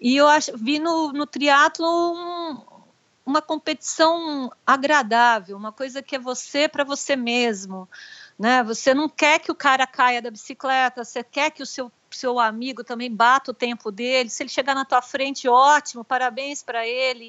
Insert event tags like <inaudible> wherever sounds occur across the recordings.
E eu acho, vi no, no triatlo um, uma competição agradável, uma coisa que é você para você mesmo. Né? Você não quer que o cara caia da bicicleta, você quer que o seu, seu amigo também bata o tempo dele. Se ele chegar na tua frente, ótimo, parabéns para ele.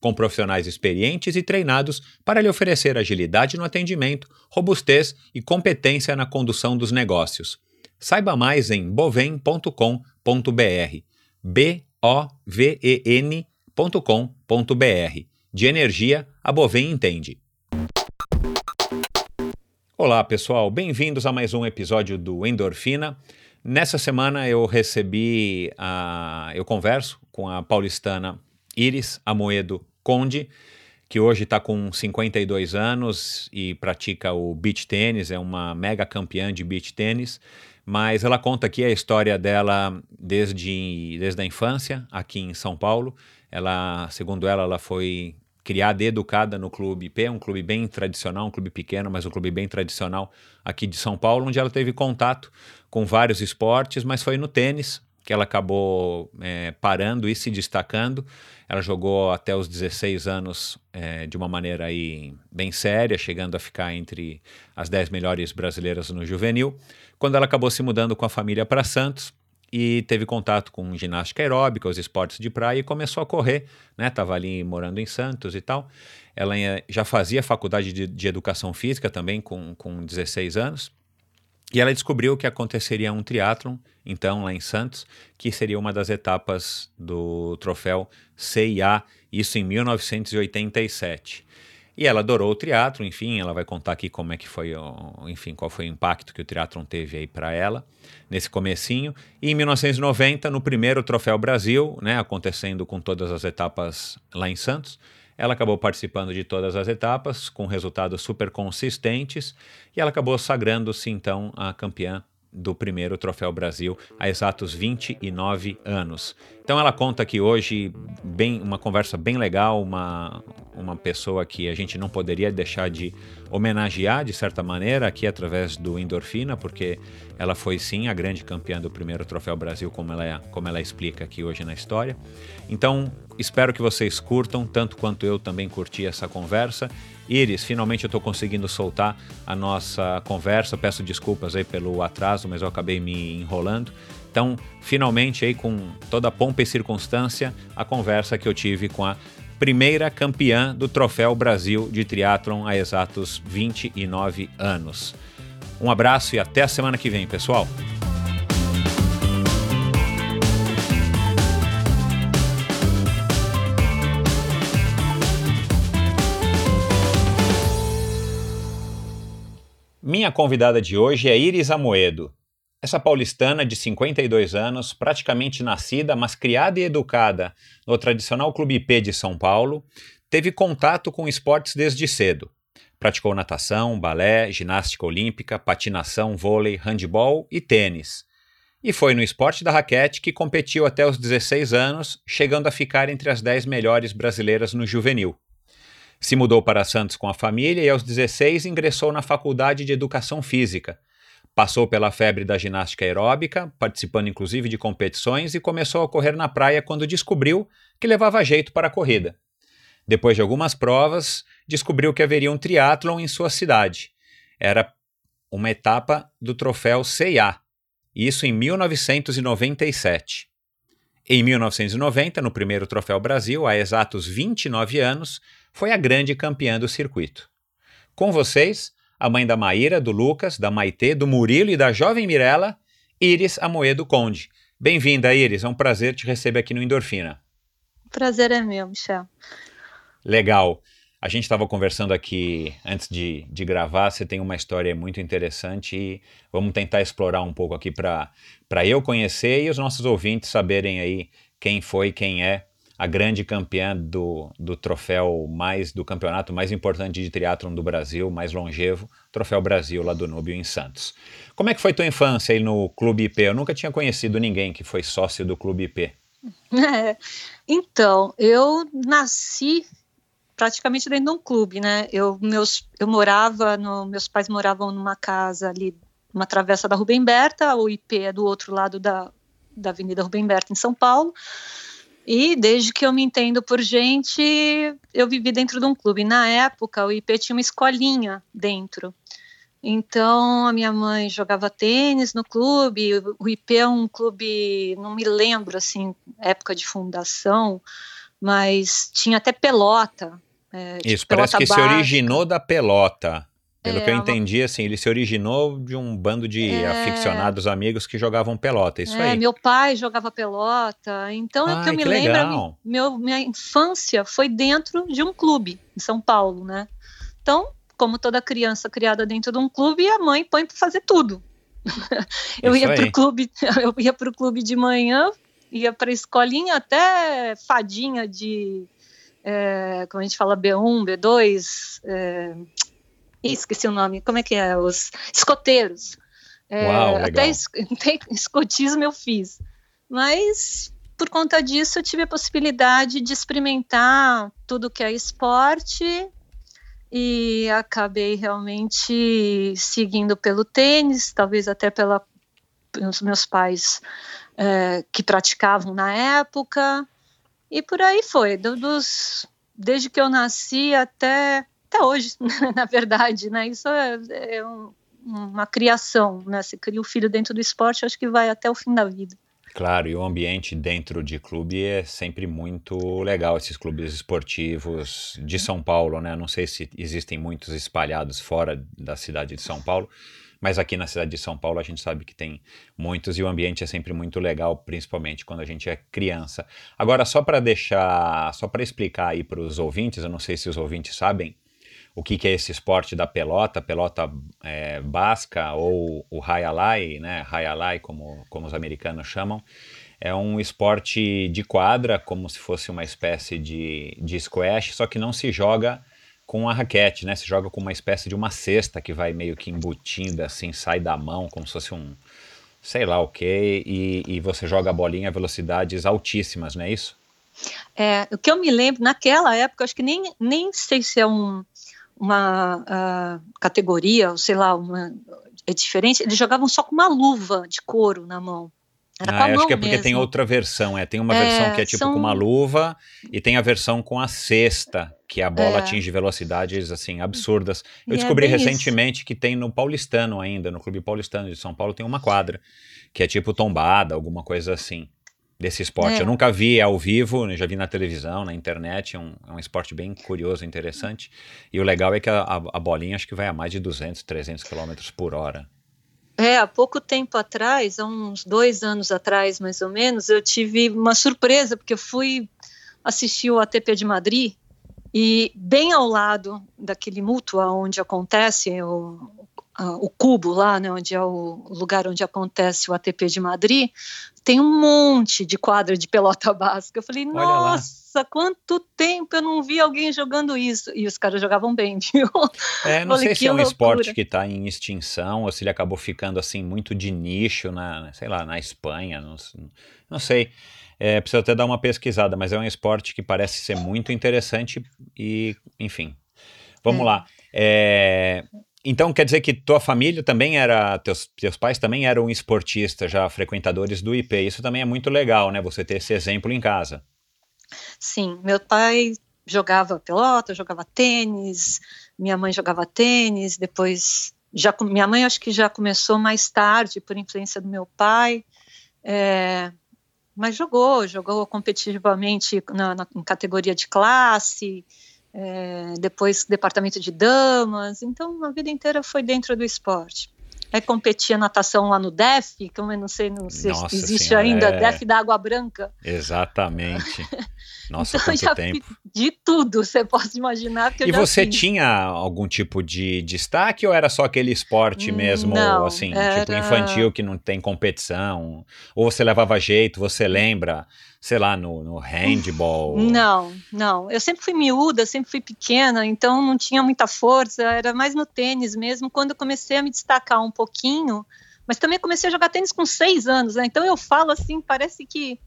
com profissionais experientes e treinados para lhe oferecer agilidade no atendimento, robustez e competência na condução dos negócios. Saiba mais em bovem.com.br. B O V E N.com.br. De energia, a Bovem entende. Olá, pessoal, bem-vindos a mais um episódio do Endorfina. Nessa semana eu recebi a eu converso com a paulistana Iris Amoedo Conde, que hoje está com 52 anos e pratica o beach tênis, é uma mega campeã de beach tênis, mas ela conta aqui a história dela desde, desde a infância, aqui em São Paulo. Ela, segundo ela, ela foi criada e educada no Clube IP, um clube bem tradicional, um clube pequeno, mas um clube bem tradicional aqui de São Paulo, onde ela teve contato com vários esportes, mas foi no tênis que ela acabou é, parando e se destacando. Ela jogou até os 16 anos é, de uma maneira aí bem séria, chegando a ficar entre as 10 melhores brasileiras no juvenil. Quando ela acabou se mudando com a família para Santos e teve contato com ginástica aeróbica, os esportes de praia e começou a correr, né? Tava ali morando em Santos e tal. Ela é, já fazia faculdade de, de educação física também com, com 16 anos. E ela descobriu que aconteceria um triatlon, então, lá em Santos, que seria uma das etapas do troféu CIA, isso em 1987. E ela adorou o triatlo, enfim, ela vai contar aqui como é que foi, enfim, qual foi o impacto que o triatlon teve aí para ela nesse comecinho. E em 1990, no primeiro Troféu Brasil, né, acontecendo com todas as etapas lá em Santos, ela acabou participando de todas as etapas, com resultados super consistentes, e ela acabou sagrando-se então a campeã do primeiro Troféu Brasil há exatos 29 anos. Então ela conta aqui hoje bem uma conversa bem legal, uma, uma pessoa que a gente não poderia deixar de homenagear de certa maneira aqui através do Endorfina, porque ela foi sim a grande campeã do primeiro Troféu Brasil, como ela, é, como ela explica aqui hoje na história. Então espero que vocês curtam, tanto quanto eu também curti essa conversa Iris, finalmente eu estou conseguindo soltar a nossa conversa. Peço desculpas aí pelo atraso, mas eu acabei me enrolando. Então, finalmente aí com toda a pompa e circunstância, a conversa que eu tive com a primeira campeã do Troféu Brasil de Triathlon há exatos 29 anos. Um abraço e até a semana que vem, pessoal. Minha convidada de hoje é Iris Amoedo. Essa paulistana de 52 anos, praticamente nascida, mas criada e educada no tradicional Clube IP de São Paulo, teve contato com esportes desde cedo. Praticou natação, balé, ginástica olímpica, patinação, vôlei, handebol e tênis. E foi no esporte da raquete que competiu até os 16 anos, chegando a ficar entre as 10 melhores brasileiras no juvenil. Se mudou para Santos com a família e aos 16 ingressou na Faculdade de Educação Física. Passou pela febre da ginástica aeróbica, participando inclusive de competições e começou a correr na praia quando descobriu que levava jeito para a corrida. Depois de algumas provas, descobriu que haveria um triatlon em sua cidade. Era uma etapa do troféu CIA, isso em 1997. Em 1990, no primeiro Troféu Brasil, há exatos 29 anos, foi a grande campeã do circuito. Com vocês, a mãe da Maíra, do Lucas, da Maitê, do Murilo e da jovem Mirella, Iris Amoedo Conde. Bem-vinda, Iris. É um prazer te receber aqui no Endorfina. Prazer é meu, Michel. Legal. A gente estava conversando aqui antes de, de gravar. Você tem uma história muito interessante e vamos tentar explorar um pouco aqui para eu conhecer e os nossos ouvintes saberem aí quem foi, quem é a grande campeã do, do troféu mais do campeonato mais importante de triatlon do Brasil, mais longevo, Troféu Brasil lá do Núbio em Santos. Como é que foi tua infância aí no Clube IP? Eu nunca tinha conhecido ninguém que foi sócio do Clube IP. <laughs> É, então, eu nasci praticamente dentro de um clube, né? Eu, meus, eu morava, no, meus pais moravam numa casa ali, uma travessa da Rubem Berta, o IP é do outro lado da, da Avenida Rubem Berta, em São Paulo. E desde que eu me entendo por gente, eu vivi dentro de um clube. Na época, o IP tinha uma escolinha dentro. Então, a minha mãe jogava tênis no clube. O IP é um clube, não me lembro assim, época de fundação, mas tinha até pelota. É, Isso, pelota parece que se originou da pelota. Pelo é, que eu entendi, assim, ele se originou de um bando de é, aficionados amigos que jogavam pelota, isso é, aí. Meu pai jogava pelota, então é o que eu me que lembro, meu, minha infância foi dentro de um clube em São Paulo, né? Então, como toda criança criada dentro de um clube, a mãe põe para fazer tudo. <laughs> eu isso ia para o clube, <laughs> eu ia para o clube de manhã, ia para a escolinha até fadinha de, é, como a gente fala, B1, B2, é, esqueci o nome, como é que é? Os escoteiros. É, Uau, até, até <laughs> escotismo eu fiz. Mas por conta disso eu tive a possibilidade de experimentar tudo que é esporte e acabei realmente seguindo pelo tênis, talvez até pela, pelos meus pais é, que praticavam na época e por aí foi, dos, desde que eu nasci até até hoje, <laughs> na verdade, né? Isso é, é um, uma criação, né? Você cria o filho dentro do esporte, acho que vai até o fim da vida. Claro, e o ambiente dentro de clube é sempre muito legal, esses clubes esportivos de São Paulo, né? Não sei se existem muitos espalhados fora da cidade de São Paulo, mas aqui na cidade de São Paulo a gente sabe que tem muitos e o ambiente é sempre muito legal, principalmente quando a gente é criança. Agora, só para deixar, só para explicar aí para os ouvintes, eu não sei se os ouvintes sabem, o que, que, é esse esporte da pelota, pelota é, basca ou o Hayalai, né, Hayalai como, como os americanos chamam, é um esporte de quadra, como se fosse uma espécie de, de squash, só que não se joga com a raquete, né, se joga com uma espécie de uma cesta que vai meio que embutindo, assim, sai da mão, como se fosse um, sei lá o que, e, e você joga a bolinha a velocidades altíssimas, não é isso? É, o que eu me lembro, naquela época, acho que nem, nem sei se é um, uma uh, categoria, ou sei lá, uma, é diferente, eles jogavam só com uma luva de couro na mão. Era ah, acho que é porque mesmo. tem outra versão, é. Tem uma é, versão que é tipo são... com uma luva e tem a versão com a cesta, que a bola é. atinge velocidades assim absurdas. Eu e é descobri é recentemente isso. que tem no Paulistano ainda, no Clube Paulistano de São Paulo tem uma quadra que é tipo tombada, alguma coisa assim desse esporte. É. Eu nunca vi ao vivo, né, já vi na televisão, na internet, é um, é um esporte bem curioso, interessante. E o legal é que a, a bolinha acho que vai a mais de 200, 300 km por hora. É, há pouco tempo atrás, há uns dois anos atrás, mais ou menos, eu tive uma surpresa, porque eu fui assistir o ATP de Madrid e bem ao lado daquele mútuo onde acontece o, o cubo lá, né, onde é o lugar onde acontece o ATP de Madrid, tem um monte de quadra de pelota <laughs> basca. Eu falei, Olha nossa, lá. quanto tempo eu não vi alguém jogando isso. E os caras jogavam bem, <laughs> viu? É, não falei, sei se é um loucura. esporte que está em extinção ou se ele acabou ficando assim muito de nicho na, sei lá, na Espanha, não, não sei. É, precisa até dar uma pesquisada, mas é um esporte que parece ser muito interessante e, enfim. Vamos é. lá. É, Então quer dizer que tua família também era, teus, teus pais também eram esportistas, já frequentadores do IP. Isso também é muito legal, né? Você ter esse exemplo em casa. Sim, meu pai jogava pelota, jogava tênis, minha mãe jogava tênis, depois já minha mãe acho que já começou mais tarde por influência do meu pai, é, mas jogou, jogou competitivamente na, na categoria de classe, é, depois departamento de damas, então a vida inteira foi dentro do esporte. Aí competia natação lá no DEF, que eu não sei, não sei se existe senhora, ainda, é... DEF da Água Branca. Exatamente. <laughs> Nossa, então, quanto tempo. De tudo, você pode imaginar. e você fiz. tinha algum tipo de destaque ou era só aquele esporte mesmo, não, assim, era... tipo infantil que não tem competição? Ou você levava jeito, você lembra? Sei lá, no, no handball? Não, não. Eu sempre fui miúda, sempre fui pequena, então não tinha muita força, era mais no tênis mesmo. Quando eu comecei a me destacar um pouquinho, mas também comecei a jogar tênis com seis anos, né? Então eu falo assim, parece que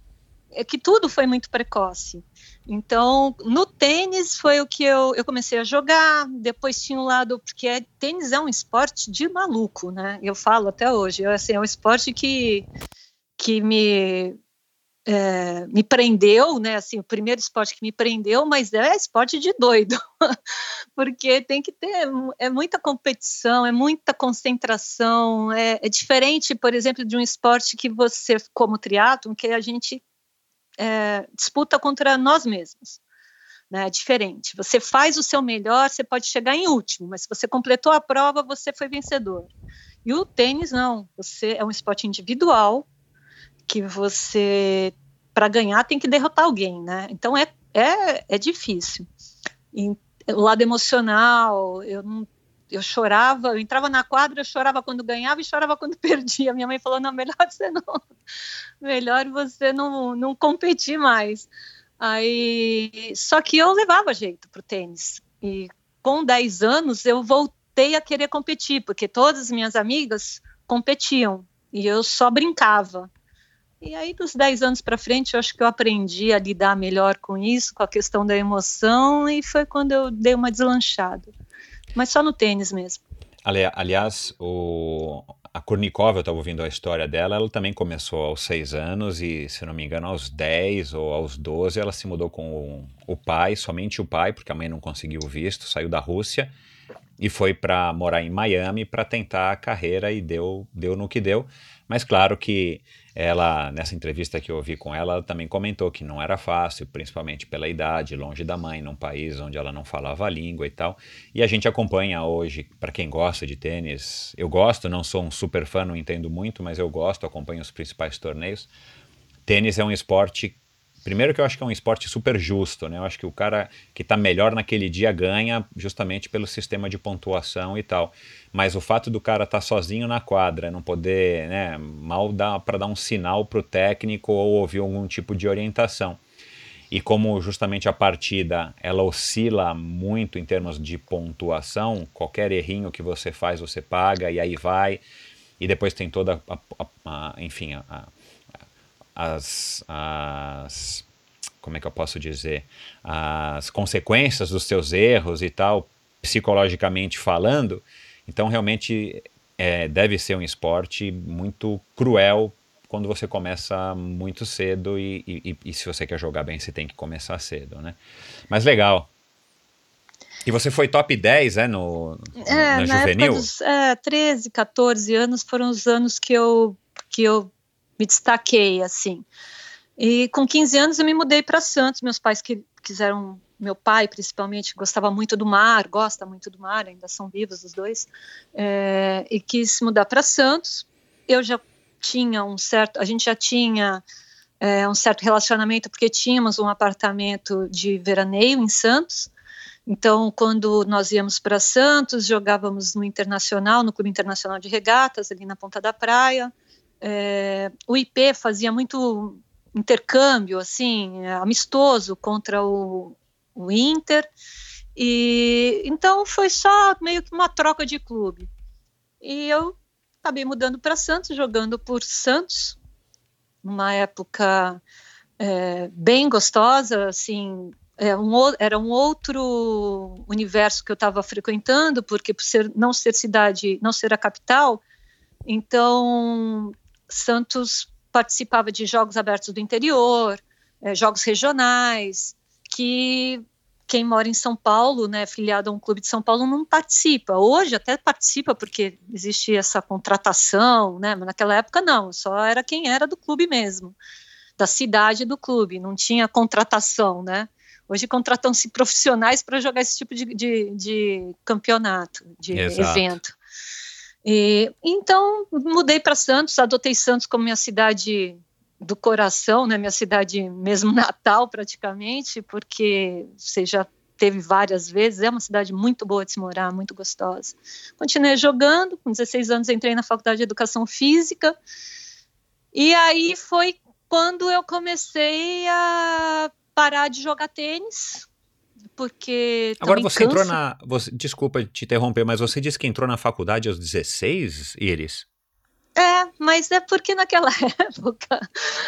é que tudo foi muito precoce. Então, no tênis foi o que eu, eu comecei a jogar, depois tinha um lado, porque é, tênis é um esporte de maluco, né? Eu falo até hoje, assim, é um esporte que, que me, é, me prendeu, né? Assim, o primeiro esporte que me prendeu, mas é esporte de doido, <laughs> porque tem que ter é muita competição, é muita concentração, é, é diferente, por exemplo, de um esporte que você, como triatlo, que a gente é, disputa contra nós mesmos. Né, é diferente. Você faz o seu melhor, você pode chegar em último, mas se você completou a prova, você foi vencedor. E o tênis não, você é um esporte individual que você para ganhar tem que derrotar alguém, né? Então é é, é difícil. E, o lado emocional, eu não eu chorava, eu entrava na quadra, eu chorava quando ganhava e chorava quando <laughs> perdia. Minha mãe falou: não, melhor você não, melhor você não, não competir mais. Aí, só que eu levava jeito pro tênis. E com 10 anos eu voltei a querer competir, porque todas as minhas amigas competiam e eu só brincava. E aí, dos 10 anos para frente, eu acho que eu aprendi a lidar melhor com isso, com a questão da emoção, e foi quando eu dei uma deslanchada mas só no tênis mesmo. Ali, aliás, o, a Kurnikova, eu estava ouvindo a história dela, ela também começou aos 6 anos e, se não me engano, aos 10 ou aos 12 ela se mudou com o, o pai, somente o pai, porque a mãe não conseguiu o visto, saiu da Rússia e foi para morar em Miami para tentar a carreira e deu, deu no que deu. Mas claro que ela, nessa entrevista que eu ouvi com ela, ela também comentou que não era fácil, principalmente pela idade, longe da mãe, num país onde ela não falava a língua e tal. E a gente acompanha hoje, para quem gosta de tênis, eu gosto, não sou um super fã, não entendo muito, mas eu gosto, acompanho os principais torneios. Tênis é um esporte Primeiro que eu acho que é um esporte super justo, né? Eu acho que o cara que está melhor naquele dia ganha justamente pelo sistema de pontuação e tal. Mas o fato do cara estar tá sozinho na quadra, não poder, né, mal dá para dar um sinal para o técnico ou ouvir algum tipo de orientação. E como justamente a partida ela oscila muito em termos de pontuação, qualquer errinho que você faz você paga e aí vai. E depois tem toda a, a, a enfim, a, as, as como é que eu posso dizer? As consequências dos seus erros e tal psicologicamente falando então realmente é, deve ser um esporte muito cruel quando você começa muito cedo e, e, e, se você quer jogar bem você tem que começar cedo né? Mas legal. E você foi top 10, é, no, é, na, na juvenil? Dos, é, 13, 14 anos foram os anos que eu, que eu me destaquei, assim. E com 15 anos eu me mudei para Santos. Meus pais que quiseram, meu pai principalmente gostava muito do mar, gosta muito do mar, ainda são vivos os dois, é, e quis mudar para Santos. Eu já tinha um certo, a gente já tinha é, um certo relacionamento porque tínhamos um apartamento de veraneio em Santos. Então, quando nós íamos para Santos, jogávamos no Internacional, no Clube Internacional de Regatas, ali na Ponta da Praia é, o IP fazia muito intercâmbio, assim, amistoso contra o, o Inter, e então foi só meio que uma troca de clube. E eu acabei mudando para Santos, jogando por Santos, numa época é, bem gostosa, assim, é um, era um outro universo que eu estava frequentando, porque por ser, não ser cidade, não ser a capital, então Santos participava de jogos abertos do interior, é, jogos regionais, que quem mora em São Paulo, né, filiado a um clube de São Paulo, não participa. Hoje até participa porque existe essa contratação, né, mas naquela época não, só era quem era do clube mesmo, da cidade do clube, não tinha contratação, né. Hoje contratam-se profissionais para jogar esse tipo de, de, de campeonato, de Exato. evento. E, então, mudei para Santos, adotei Santos como minha cidade do coração, né, minha cidade mesmo <laughs> natal praticamente, porque você já teve várias vezes, é uma cidade muito boa de se morar, muito gostosa. Continuei jogando, com 16 anos entrei na faculdade de Educação Física, e aí foi quando eu comecei a parar de jogar tênis, porque. Agora você cansa. entrou na. Você, desculpa te interromper, mas você disse que entrou na faculdade aos 16, Iris? É, mas é porque naquela <laughs> época,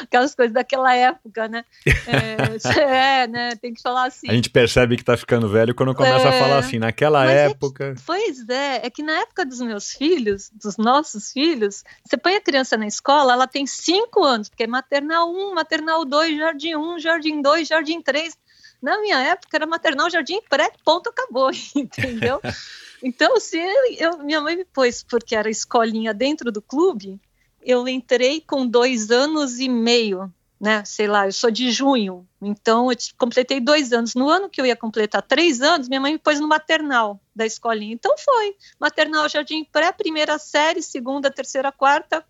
aquelas coisas daquela época, né? É, <laughs> é, né? Tem que falar assim. A gente percebe que tá ficando velho quando começa é, a falar assim, naquela época. É que, pois é, é que na época dos meus filhos, dos nossos filhos, você põe a criança na escola, ela tem cinco anos, porque é maternal 1, maternal 2, jardim 1, jardim 2, jardim 3. Na minha época era maternal, jardim pré, ponto, acabou, <laughs> entendeu? <laughs> Então, se eu, minha mãe me pôs porque era escolinha dentro do clube, eu entrei com dois anos e meio, né? Sei lá, eu sou de junho, então eu completei dois anos. No ano que eu ia completar três anos, minha mãe me pôs no maternal da escolinha. Então foi maternal, jardim pré, primeira série, segunda, terceira, quarta.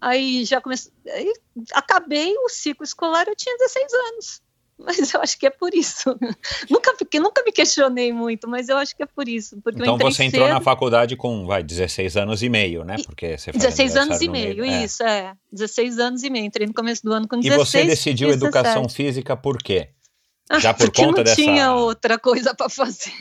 Aí já comecei, aí acabei o ciclo escolar, eu tinha 16 anos mas eu acho que é por isso. <laughs> nunca, fiquei, nunca me questionei muito, mas eu acho que é por isso. então você entrou cedo, na faculdade com, vai, 16 anos e meio, né? Porque você 16 anos e meio, meio, isso, é. é. 16 anos e meio. Entrei no começo do ano com 16. E você decidiu educação física por quê? Já por Porque conta não dessa. tinha outra coisa para fazer.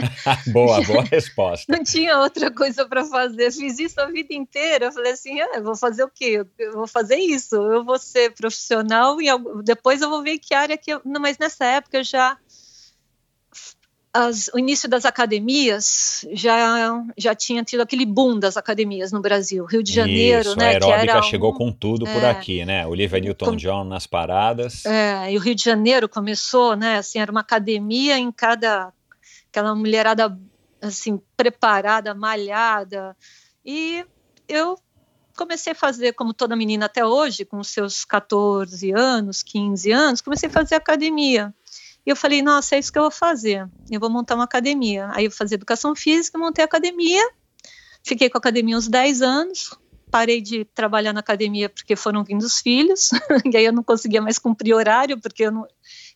<laughs> boa, boa resposta. Não tinha outra coisa para fazer. Fiz isso a vida inteira. Eu falei assim: ah, vou fazer o quê? Eu vou fazer isso. Eu vou ser profissional e depois eu vou ver que área que eu. Não, mas nessa época eu já as, o início das academias já, já tinha tido aquele boom das academias no Brasil. Rio de Janeiro, Isso, né? A aeróbica chegou um, com tudo é, por aqui, né? Olivia Newton-John nas paradas. É, e o Rio de Janeiro começou, né? Assim, era uma academia em cada... Aquela mulherada, assim, preparada, malhada. E eu comecei a fazer, como toda menina até hoje, com seus 14 anos, 15 anos, comecei a fazer academia. E eu falei, nossa, é isso que eu vou fazer. Eu vou montar uma academia. Aí eu fazia educação física, montei a academia. Fiquei com a academia uns 10 anos. Parei de trabalhar na academia porque foram vindo os filhos. <laughs> e aí eu não conseguia mais cumprir horário, porque eu não,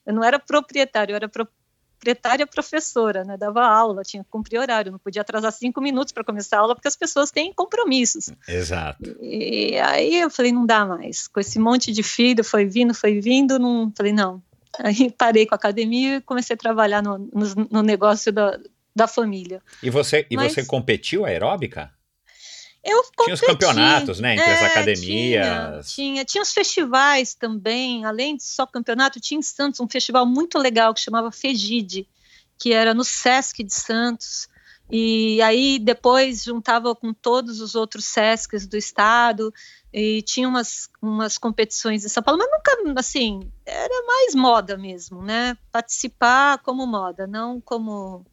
eu não era proprietário, eu era proprietária professora, né? Dava aula, tinha que cumprir horário, não podia atrasar cinco minutos para começar a aula, porque as pessoas têm compromissos. Exato. E, e aí eu falei, não dá mais. Com esse monte de filho, foi vindo, foi vindo, não. Falei, não, Aí parei com a academia e comecei a trabalhar no, no, no negócio da, da família. E você, e Mas, você competiu aeróbica? Eu competi, tinha os campeonatos, né, entre é, as academias. Tinha, tinha, tinha os festivais também, além de só campeonato, tinha em Santos um festival muito legal que chamava Fegide, que era no Sesc de Santos. E aí depois juntava com todos os outros SESCs do estado e tinha umas, umas competições em São Paulo, mas nunca, assim, era mais moda mesmo, né? Participar como moda, não como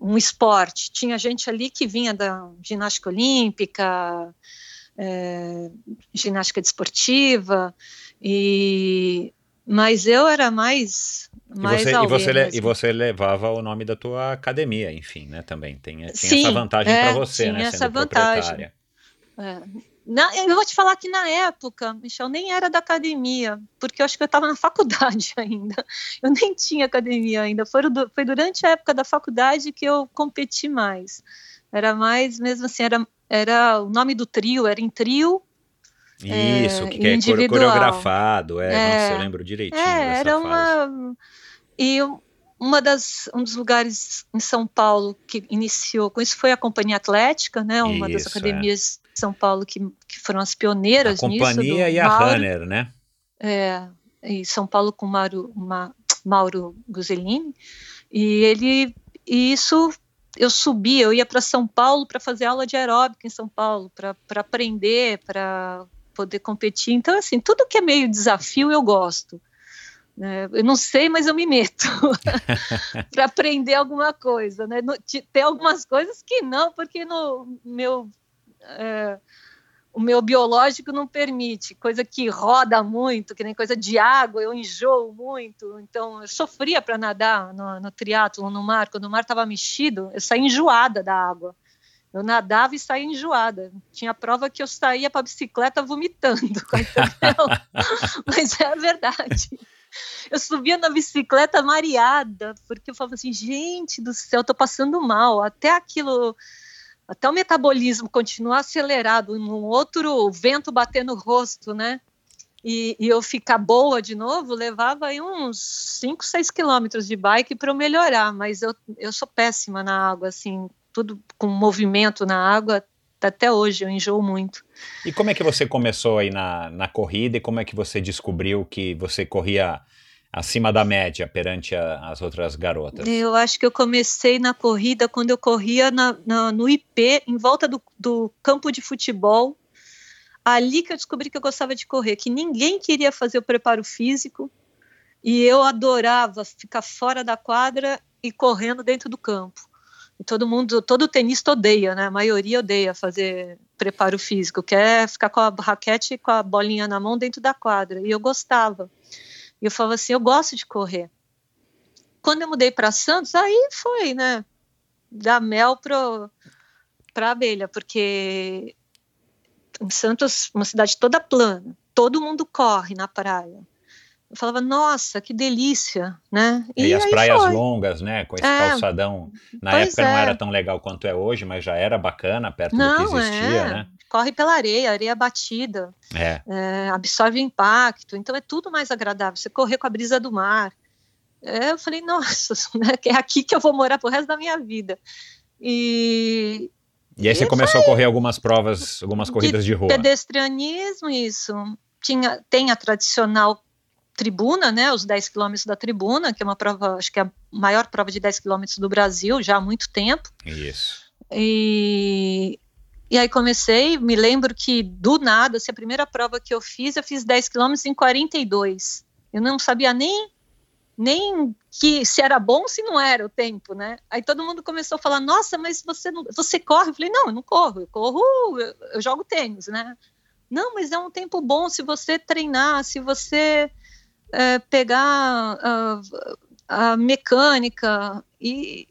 um esporte. Tinha gente ali que vinha da ginástica olímpica, é, ginástica desportiva, e mas eu era mais mais e você, e você, e você levava o nome da tua academia, enfim, né? Também tem, tinha Sim, essa vantagem é, para você, tinha né? Essa vantagem. É. Na, eu vou te falar que na época, Michel, nem era da academia, porque eu acho que eu estava na faculdade <laughs> ainda. Eu nem tinha academia ainda. Foi, foi durante a época da faculdade que eu competi mais. Era mais, mesmo assim, era, era o nome do trio, era em trio isso, é, que é coreografado, é, é, nossa, eu lembro direitinho. É, era fase. uma. E uma das, um dos lugares em São Paulo que iniciou com isso foi a Companhia Atlética, né? Uma isso, das academias é. de São Paulo que, que foram as pioneiras a nisso. Companhia e a Runner, né? É, e São Paulo com uma, Mauro Guzelini, e ele e isso eu subia, eu ia para São Paulo para fazer aula de aeróbica em São Paulo, para aprender, para poder competir. Então, assim, tudo que é meio desafio eu gosto. Né? Eu não sei, mas eu me meto <laughs> para aprender alguma coisa. Né? No, tem algumas coisas que não, porque no meu. É, o meu biológico não permite, coisa que roda muito, que nem coisa de água, eu enjoo muito, então eu sofria para nadar no, no triatlo, no mar, quando o mar estava mexido, eu saía enjoada da água. Eu nadava e saía enjoada. Tinha prova que eu saía para bicicleta vomitando? <laughs> <laughs> Mas é a verdade. Eu subia na bicicleta mareada, porque eu falava assim, gente do céu, tô passando mal. Até aquilo até o metabolismo continuar acelerado, num outro vento bater no rosto, né? E, e eu ficar boa de novo, levava aí uns 5, 6 quilômetros de bike para eu melhorar, mas eu, eu sou péssima na água, assim, tudo com movimento na água, até hoje eu enjoo muito. E como é que você começou aí na, na corrida e como é que você descobriu que você corria acima da média perante a, as outras garotas? Eu acho que eu comecei na corrida quando eu corria na, na, no IP, em volta do, do campo de futebol. Ali que eu descobri que eu gostava de correr, que ninguém queria fazer o preparo físico e eu adorava ficar fora da quadra e correndo dentro do campo. Todo mundo, todo tenista odeia, né? A maioria odeia fazer preparo físico, quer ficar com a raquete e com a bolinha na mão dentro da quadra. E eu gostava. E eu falava assim, eu gosto de correr. Quando eu mudei para Santos, aí foi, né? Da mel para abelha, porque em Santos, uma cidade toda plana, todo mundo corre na praia. Eu falava, nossa, que delícia, né? E, e as praias foi. longas, né? Com esse é, calçadão. Na época é. não era tão legal quanto é hoje, mas já era bacana perto não, do que existia, é. né? corre pela areia, areia batida, é. É, absorve impacto, então é tudo mais agradável. Você correr com a brisa do mar. É, eu falei, nossa, <laughs> né, é aqui que eu vou morar pro resto da minha vida. E, e aí você começou a correr algumas provas, algumas corridas de, de rua. Pedestrianismo, isso. Tinha, tem a tradicional tribuna, né, os 10 quilômetros da tribuna, que é uma prova, acho que é a maior prova de 10 quilômetros do Brasil, já há muito tempo. Isso. E e aí comecei, me lembro que do nada, assim, a primeira prova que eu fiz, eu fiz 10 quilômetros em 42. Eu não sabia nem nem que se era bom se não era o tempo, né? Aí todo mundo começou a falar: "Nossa, mas você não, você corre?" Eu falei: "Não, eu não corro, eu corro, eu, eu jogo tênis, né?" Não, mas é um tempo bom se você treinar, se você é, pegar a, a mecânica e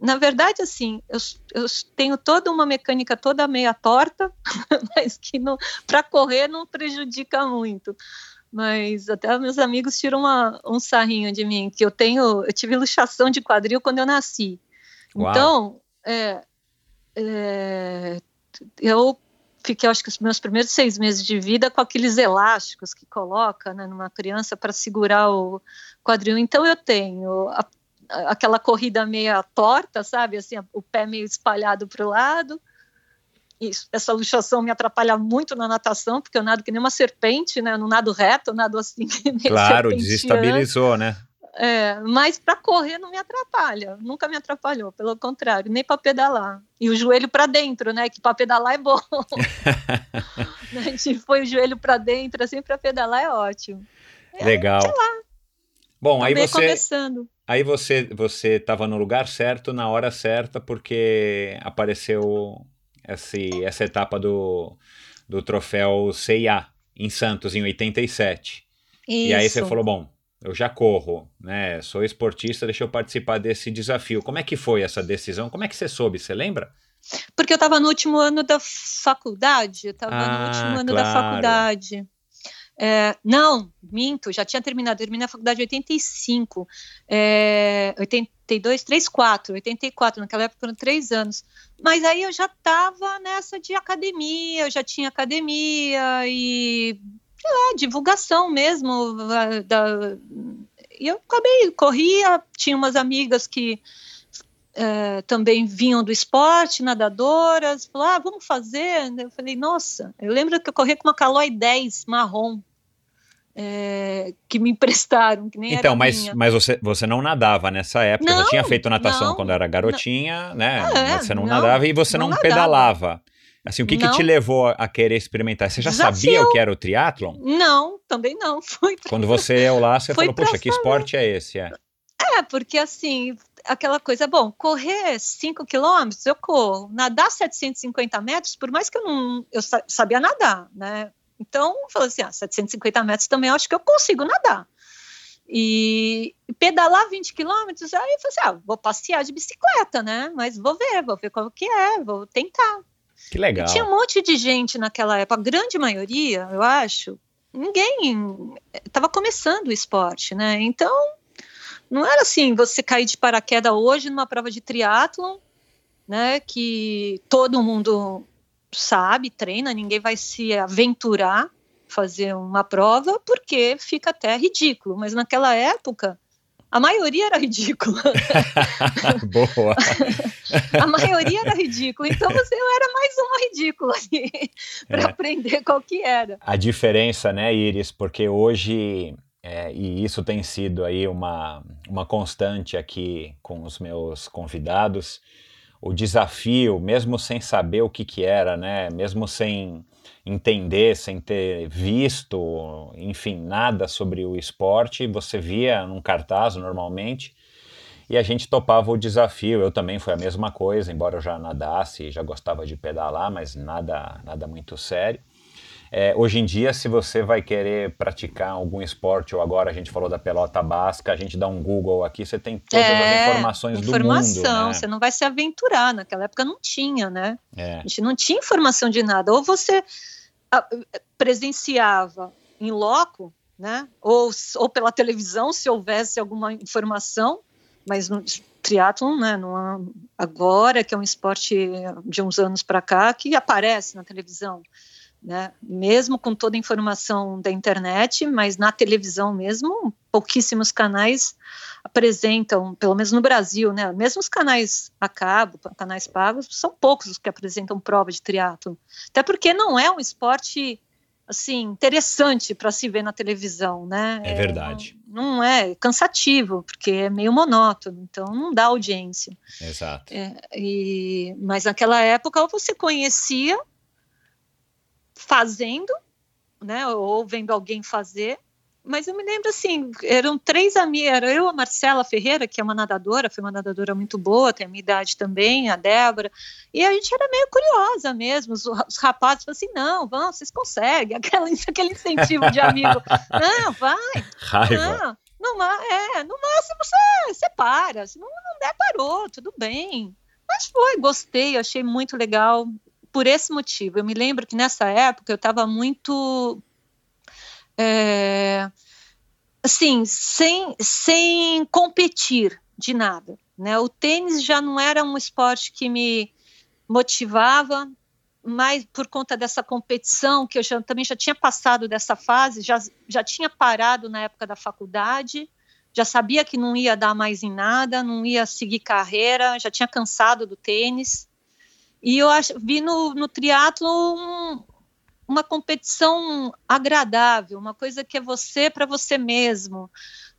na verdade, assim, eu, eu, tenho toda uma mecânica toda meia torta, <laughs> mas que para correr não prejudica muito. Mas até meus amigos tiram uma, um sarrinho de mim, que eu tenho, eu tive luxação de quadril quando eu nasci. Uau. Então, é, é, eu fiquei, acho que os meus primeiros seis meses de vida com aqueles elásticos que coloca né, numa criança para segurar o quadril. Então eu tenho a aquela corrida meia torta, sabe? Assim, o pé meio espalhado para o lado. Isso, essa luxação me atrapalha muito na natação, porque eu nado que nem uma serpente, né? Eu não nado reto, eu nado assim. <laughs> claro, desestabilizou, né? É, mas para correr não me atrapalha, nunca me atrapalhou, pelo contrário, nem para pedalar. E o joelho para dentro, né? Que para pedalar é bom. a gente foi o joelho para dentro, assim, para pedalar é ótimo. É, Legal. Sei lá. Bom, aí você. Começando. Aí você você estava no lugar certo na hora certa porque apareceu esse, essa etapa do, do troféu CIA em Santos em 87. Isso. E aí você falou, bom, eu já corro, né? Sou esportista, deixa eu participar desse desafio. Como é que foi essa decisão? Como é que você soube? Você lembra? Porque eu estava no último ano da faculdade, eu estava ah, no último ano claro. da faculdade. É, não, minto, já tinha terminado, terminei a faculdade em 85, é, 82, 3, 4, 84, naquela época foram três anos. Mas aí eu já estava nessa de academia, eu já tinha academia e lá, divulgação mesmo. Da, e eu acabei, corria, tinha umas amigas que é, também vinham do esporte, nadadoras, falaram, ah, vamos fazer. Eu falei, nossa, eu lembro que eu corri com uma Caloi 10 marrom. É, que me <laughs> emprestaram, que nem então, mas, minha. mas você, você não nadava nessa época, já Não, tinha feito natação não, quando era garotinha, né? É, você não, não, nadava e você não, não pedalava. Assim, o que, que te levou a querer experimentar? Você já Desafio. sabia o que era o triatlon? Não, também não. <laughs> Foi Quando você leu lá, você falou, puxa, que esporte é esse? É. É, porque assim, aquela coisa, bom, correr 5 quilômetros, eu corro. Nadar 750 metros, por mais que eu não eu sa- sabia nadar, né? Então, eu falei assim, ah, 750 metros também eu acho que eu consigo nadar. E pedalar 20 quilômetros, aí eu falei assim, ah, vou passear de bicicleta, né? Mas vou ver, vou ver qual que é, vou tentar. Que legal. E tinha um monte de gente naquela época, a grande maioria, eu acho, ninguém estava começando o esporte, né? Então, não era assim, você cair de paraquedas hoje numa prova de triatlon, né, que todo mundo sabe, treina, ninguém vai se aventurar fazer uma prova, porque fica até ridículo, mas naquela época a maioria era ridícula. <laughs> Boa. <laughs> A maioria era ridícula, então você era mais uma ridícula ali para É. aprender qual que era. A diferença, né, Iris, porque hoje, é, e isso tem sido aí uma, uma constante aqui com os meus convidados, o desafio, mesmo sem saber o que que era, né, mesmo sem entender, sem ter visto, enfim, nada sobre o esporte, você via num cartaz normalmente, e a gente topava o desafio. Eu também foi a mesma coisa, embora eu já nadasse, já gostava de pedalar, mas nada, nada muito sério. É, hoje em dia, se você vai querer praticar algum esporte, ou agora a gente falou da pelota basca, a gente dá um Google aqui, você tem todas as informações do mundo. informação, Né? você não vai se aventurar. Naquela época não tinha, né? É, A gente não tinha informação de nada. Ou você ah, presenciava em loco, né? Ou, ou pela televisão, se houvesse alguma informação, mas no triatlon, né? Não agora, que é um esporte de uns anos para cá, que aparece na televisão. Né? Mesmo com toda a informação da internet, mas na televisão mesmo, pouquíssimos canais apresentam, pelo menos no Brasil, né? Mesmo os canais a cabo, canais pagos, são poucos os que apresentam prova de triatlo. Até porque não é um esporte assim interessante para se ver na televisão, né? É verdade. Não, não é, é cansativo, porque é meio monótono, então não dá audiência. exato. É, e, mas naquela época você conhecia fazendo, né, ou vendo alguém fazer. Mas eu me lembro assim, eram três amigas, era eu, a Marcela Ferreira, que é uma nadadora, foi uma nadadora muito boa, tem a minha idade também, a Débora, e a gente era meio curiosa mesmo, os, os rapazes falaram assim, não, vão, vocês conseguem, <laughs> aquela, aquele incentivo de amigo, <laughs> não, vai, Raiva. não, no, é, no máximo você, você para, se não, não der, parou, tudo bem. Mas foi, gostei, achei muito legal por esse motivo. Eu me lembro que nessa época eu estava muito. é, assim, sem, sem competir de nada. Né? O tênis já não era um esporte que me motivava, mas por conta dessa competição, que eu já, também já tinha passado dessa fase, já, já tinha parado na época da faculdade, já sabia que não ia dar mais em nada, não ia seguir carreira, já tinha cansado do tênis. E eu ach, vi no, no triatlo um, uma competição agradável, uma coisa que é você para você mesmo.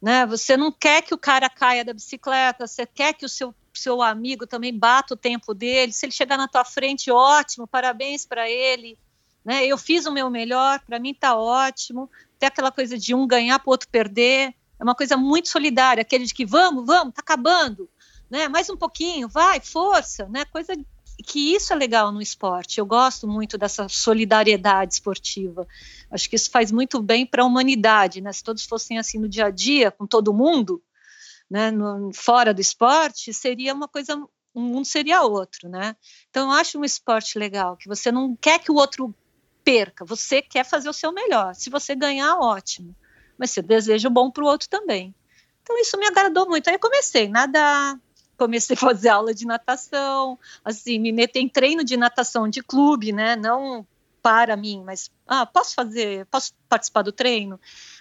Né? Você não quer que o cara caia da bicicleta, você quer que o seu, seu amigo também bata o tempo dele. Se ele chegar na tua frente, ótimo, parabéns para ele. Né? Eu fiz o meu melhor, para mim está ótimo. Tem aquela coisa de um ganhar para o outro perder. É uma coisa muito solidária, aquele de que vamos, vamos, tá acabando, né? Mais um pouquinho, vai, força, né? Coisa que isso é legal no esporte. Eu gosto muito dessa solidariedade esportiva. Acho que isso faz muito bem para a humanidade, né? Se todos fossem assim no dia a dia, com todo mundo, né? No, fora do esporte, seria uma coisa, um mundo seria outro, né? Então eu acho um esporte legal, que você não quer que o outro perca, você quer fazer o seu melhor. Se você ganhar, ótimo. Mas você deseja o bom para o outro também. Então isso me agradou muito. Aí eu comecei a nadar, comecei a fazer aula de natação, assim, me meter em treino de natação de clube, né? Não para mim, mas ah, posso fazer, posso participar do treino.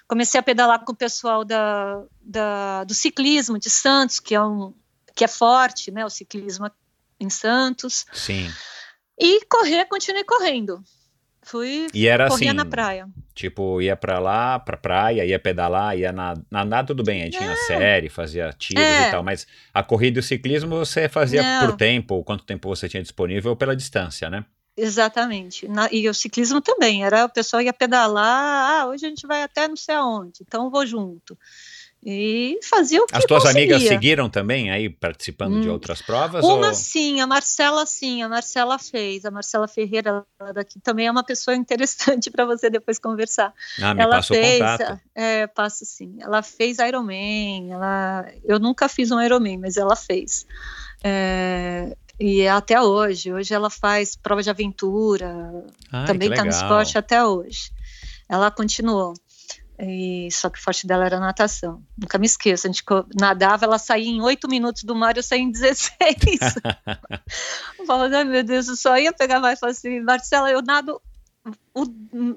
Comecei a pedalar com o pessoal da, da, do ciclismo de Santos, que é um que é forte, né? O ciclismo em Santos. Sim. E correr, continuei correndo. Fui, E era corria assim, na praia. tipo, ia pra lá, pra praia, ia pedalar, ia na- nadar, tudo bem, aí tinha série, fazia tiros É. e tal, mas a corrida e o ciclismo você fazia Não. por tempo, quanto tempo você tinha disponível, ou pela distância, né? Exatamente. Na- e o ciclismo também. Era o pessoal ia pedalar. Ah, hoje a gente vai até não sei aonde, então eu vou junto. E fazia o que As tuas amigas conseguia. seguiram também aí, participando de Hum. outras provas? Uma ou... sim, a Marcela sim, a Marcela fez. A Marcela Ferreira ela daqui também é uma pessoa <laughs> interessante para você depois conversar. Ah, me ela passa o fez, contato. é, passo sim. Ela fez Ironman. Ela, eu nunca fiz um Ironman, mas ela fez. É, e é até hoje. Hoje ela faz prova de aventura. Ai, também está no esporte até hoje. Ela continuou. E, só que o forte dela era natação. Nunca me esqueço. A gente nadava, ela saía em oito minutos do mar, eu saía em 16. <laughs> eu falava, meu Deus, eu só ia pegar mais e falar assim, Marcela, eu nado o,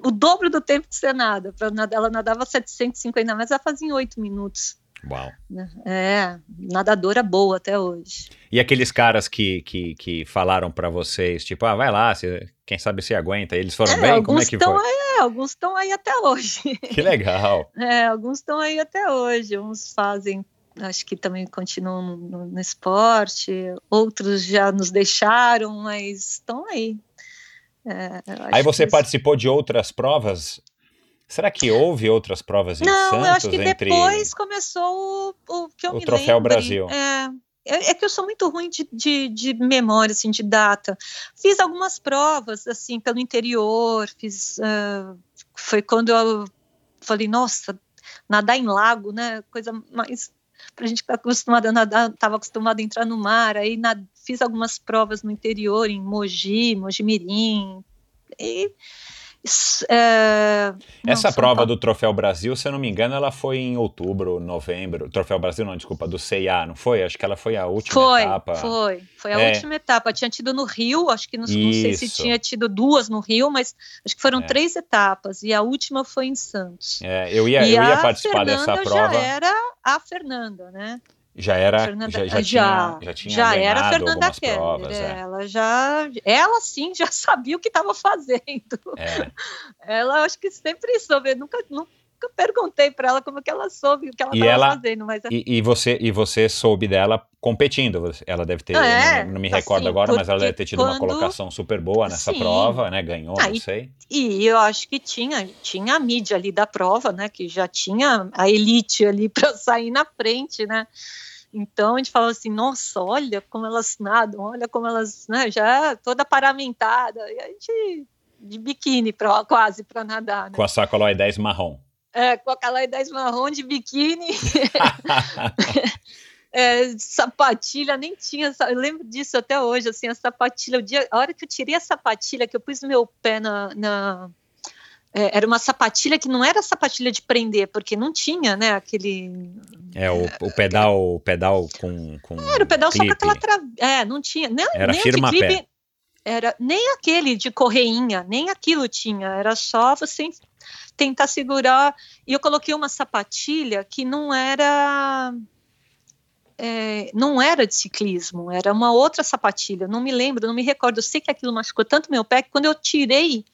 o dobro do tempo que você nada. Pra ela nadava 750 metros, ela fazia em oito minutos. Uau. né? É, nadadora boa até hoje. E aqueles caras que, que, que falaram pra vocês, tipo, ah, vai lá, você- quem sabe se aguenta, eles foram É, bem? Como é alguns que estão foi? aí, é, alguns estão aí até hoje. <laughs> Que legal. É, alguns estão aí até hoje. Uns fazem, acho que também continuam no, no esporte, outros já nos deixaram, mas estão aí. É, Aí você participou de outras provas? Será que houve outras provas em Não, Santos eu acho que entre depois começou o, o que eu o me Troféu lembre. Brasil? É, é, é que eu sou muito ruim de, de, de memória, assim, de data. Fiz algumas provas, assim, pelo interior, fiz... ah, foi quando eu falei, nossa, nadar em lago, né, coisa mais... Pra gente que tá acostumada a nadar, estava acostumada a entrar no mar, aí na- fiz algumas provas no interior, em Mogi, Mogi Mirim, e... não, Essa prova Paulo. do Troféu Brasil, se eu não me engano, ela foi em outubro, novembro. Troféu Brasil, não, desculpa, do CIA, não foi? Acho que ela foi a última Foi, etapa. foi, foi a É. última etapa. Tinha tido no Rio, acho que não, não sei se tinha tido duas no Rio, mas acho que foram É. três etapas e a última foi em Santos. É, eu ia, e eu ia a participar dessa Fernanda prova. já era a Fernanda, né? Já era, Fernanda- já, já, já, tinha, já tinha já era Fernanda Keller. provas. É. Ela já, ela sim já <laughs> sabia o que estava fazendo. É. Ela acho que sempre soube. Nunca, nunca perguntei para ela como que ela soube o que ela estava fazendo, mas E, e você, e você soube dela competindo. Ela deve ter, É, eu não, não me assim, recordo agora, mas ela deve ter tido uma quando- colocação super boa nessa Sim. prova, né? Ganhou, Ah, não e- sei. E eu acho que tinha, tinha a mídia ali da prova, né? Que já tinha a elite ali <laughs> para sair na frente, né? Então a gente falou assim, nossa, olha como elas nadam, olha como elas, né? Já toda paramentada, e a gente de biquíni pra, quase para nadar, né? Com a sacola 10 marrom. É, com aquela 10 marrom de biquíni, <laughs> é, sapatilha, nem tinha, eu lembro disso até hoje, assim, a sapatilha, o dia, a hora que eu tirei a sapatilha, que eu pus meu pé na, na- é, era uma sapatilha que não era sapatilha de prender, porque não tinha, né, aquele, É, o, o pedal, o pedal com, com era o pedal só com clipe. aquela trave, é, não tinha, nem, Era nem firma-pé. Era, nem aquele de correinha, nem aquilo tinha, era só você tentar segurar, e eu coloquei uma sapatilha que não era é, não era de ciclismo, era uma outra sapatilha, não me lembro, não me recordo, eu sei que aquilo machucou tanto meu pé que quando eu tirei,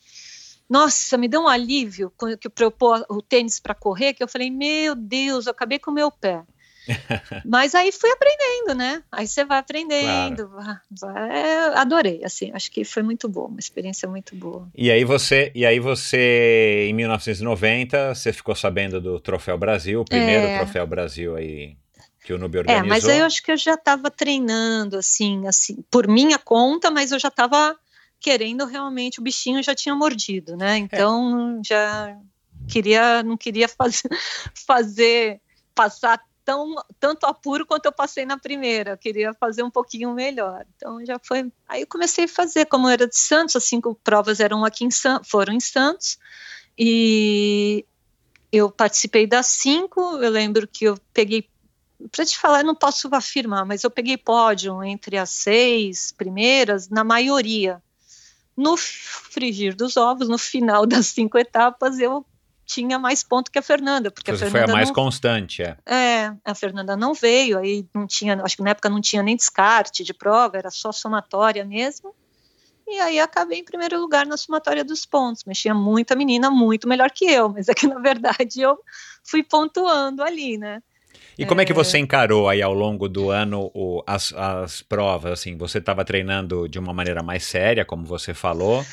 nossa, me deu um alívio quando eu pôr o tênis para correr, que eu falei, meu Deus, eu acabei com o meu pé. <laughs> Mas aí fui aprendendo, né? Aí você vai aprendendo, vai- vai- adorei, assim, acho que foi muito boa, uma experiência muito boa. E aí você, e aí você, em 1990, você ficou sabendo do Troféu Brasil, o primeiro É. Troféu Brasil aí que o Nube É, organizou. mas aí eu acho que eu já estava treinando, assim, assim, por minha conta, mas eu já estava querendo realmente, o bichinho já tinha mordido, né? Então já queria, não queria fazer, <laughs> fazer passar tão, tanto apuro quanto eu passei na primeira, eu queria fazer um pouquinho melhor. Então já foi. Aí eu comecei a fazer, como era de Santos, as cinco provas eram aqui em Santos, foram em Santos, e eu participei das cinco, eu lembro que eu peguei para te falar, eu não posso afirmar, mas eu peguei pódio entre as seis primeiras, na maioria. No frigir dos ovos, no final <laughs> das cinco etapas, eu tinha mais ponto que a Fernanda, porque Você a foi Fernanda a mais não, constante, é. é, a Fernanda não veio, aí não tinha, acho que na época não tinha nem descarte de prova, era só somatória mesmo. e aí acabei em primeiro lugar na somatória dos pontos. Tinha muita menina muito melhor que eu, <laughs> mas é que na verdade eu fui pontuando ali, né? E como é, é que você encarou aí ao longo do ano o, as, as provas? Assim, você estava treinando de uma maneira mais séria, como você falou,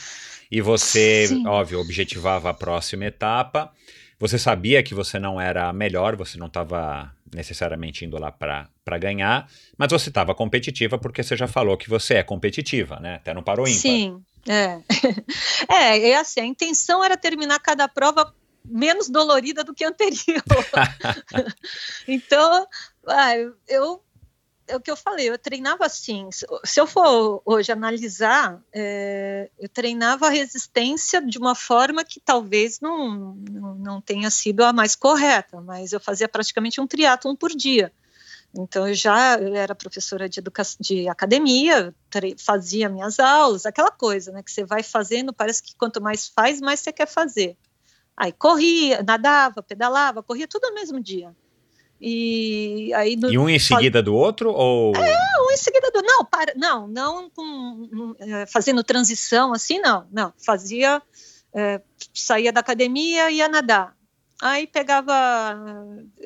e você, Sim. óbvio, objetivava a próxima etapa. Você sabia que você não era a melhor, você não estava necessariamente indo lá para ganhar, mas você estava competitiva porque você já falou que você é competitiva, né? Até não parou ímpar. Sim, é. <laughs> é, é assim, a intenção era terminar cada prova menos dolorida do que a anterior. <laughs> <laughs> então, ah, eu é o que eu falei, eu treinava assim. Se eu for hoje analisar, é, eu treinava a resistência de uma forma que talvez não, não, não, tenha sido a mais correta, mas eu fazia praticamente um triatlon por dia. Então eu já eu era professora de educação de academia, fazia minhas aulas, aquela coisa, né, que você vai fazendo, parece que quanto mais faz, mais você quer fazer. Aí corria, nadava, pedalava, corria tudo no mesmo dia. E aí no, e um em seguida do outro ou é um em seguida do não para não não com, é, fazendo transição assim não não fazia é, saía da academia ia nadar aí pegava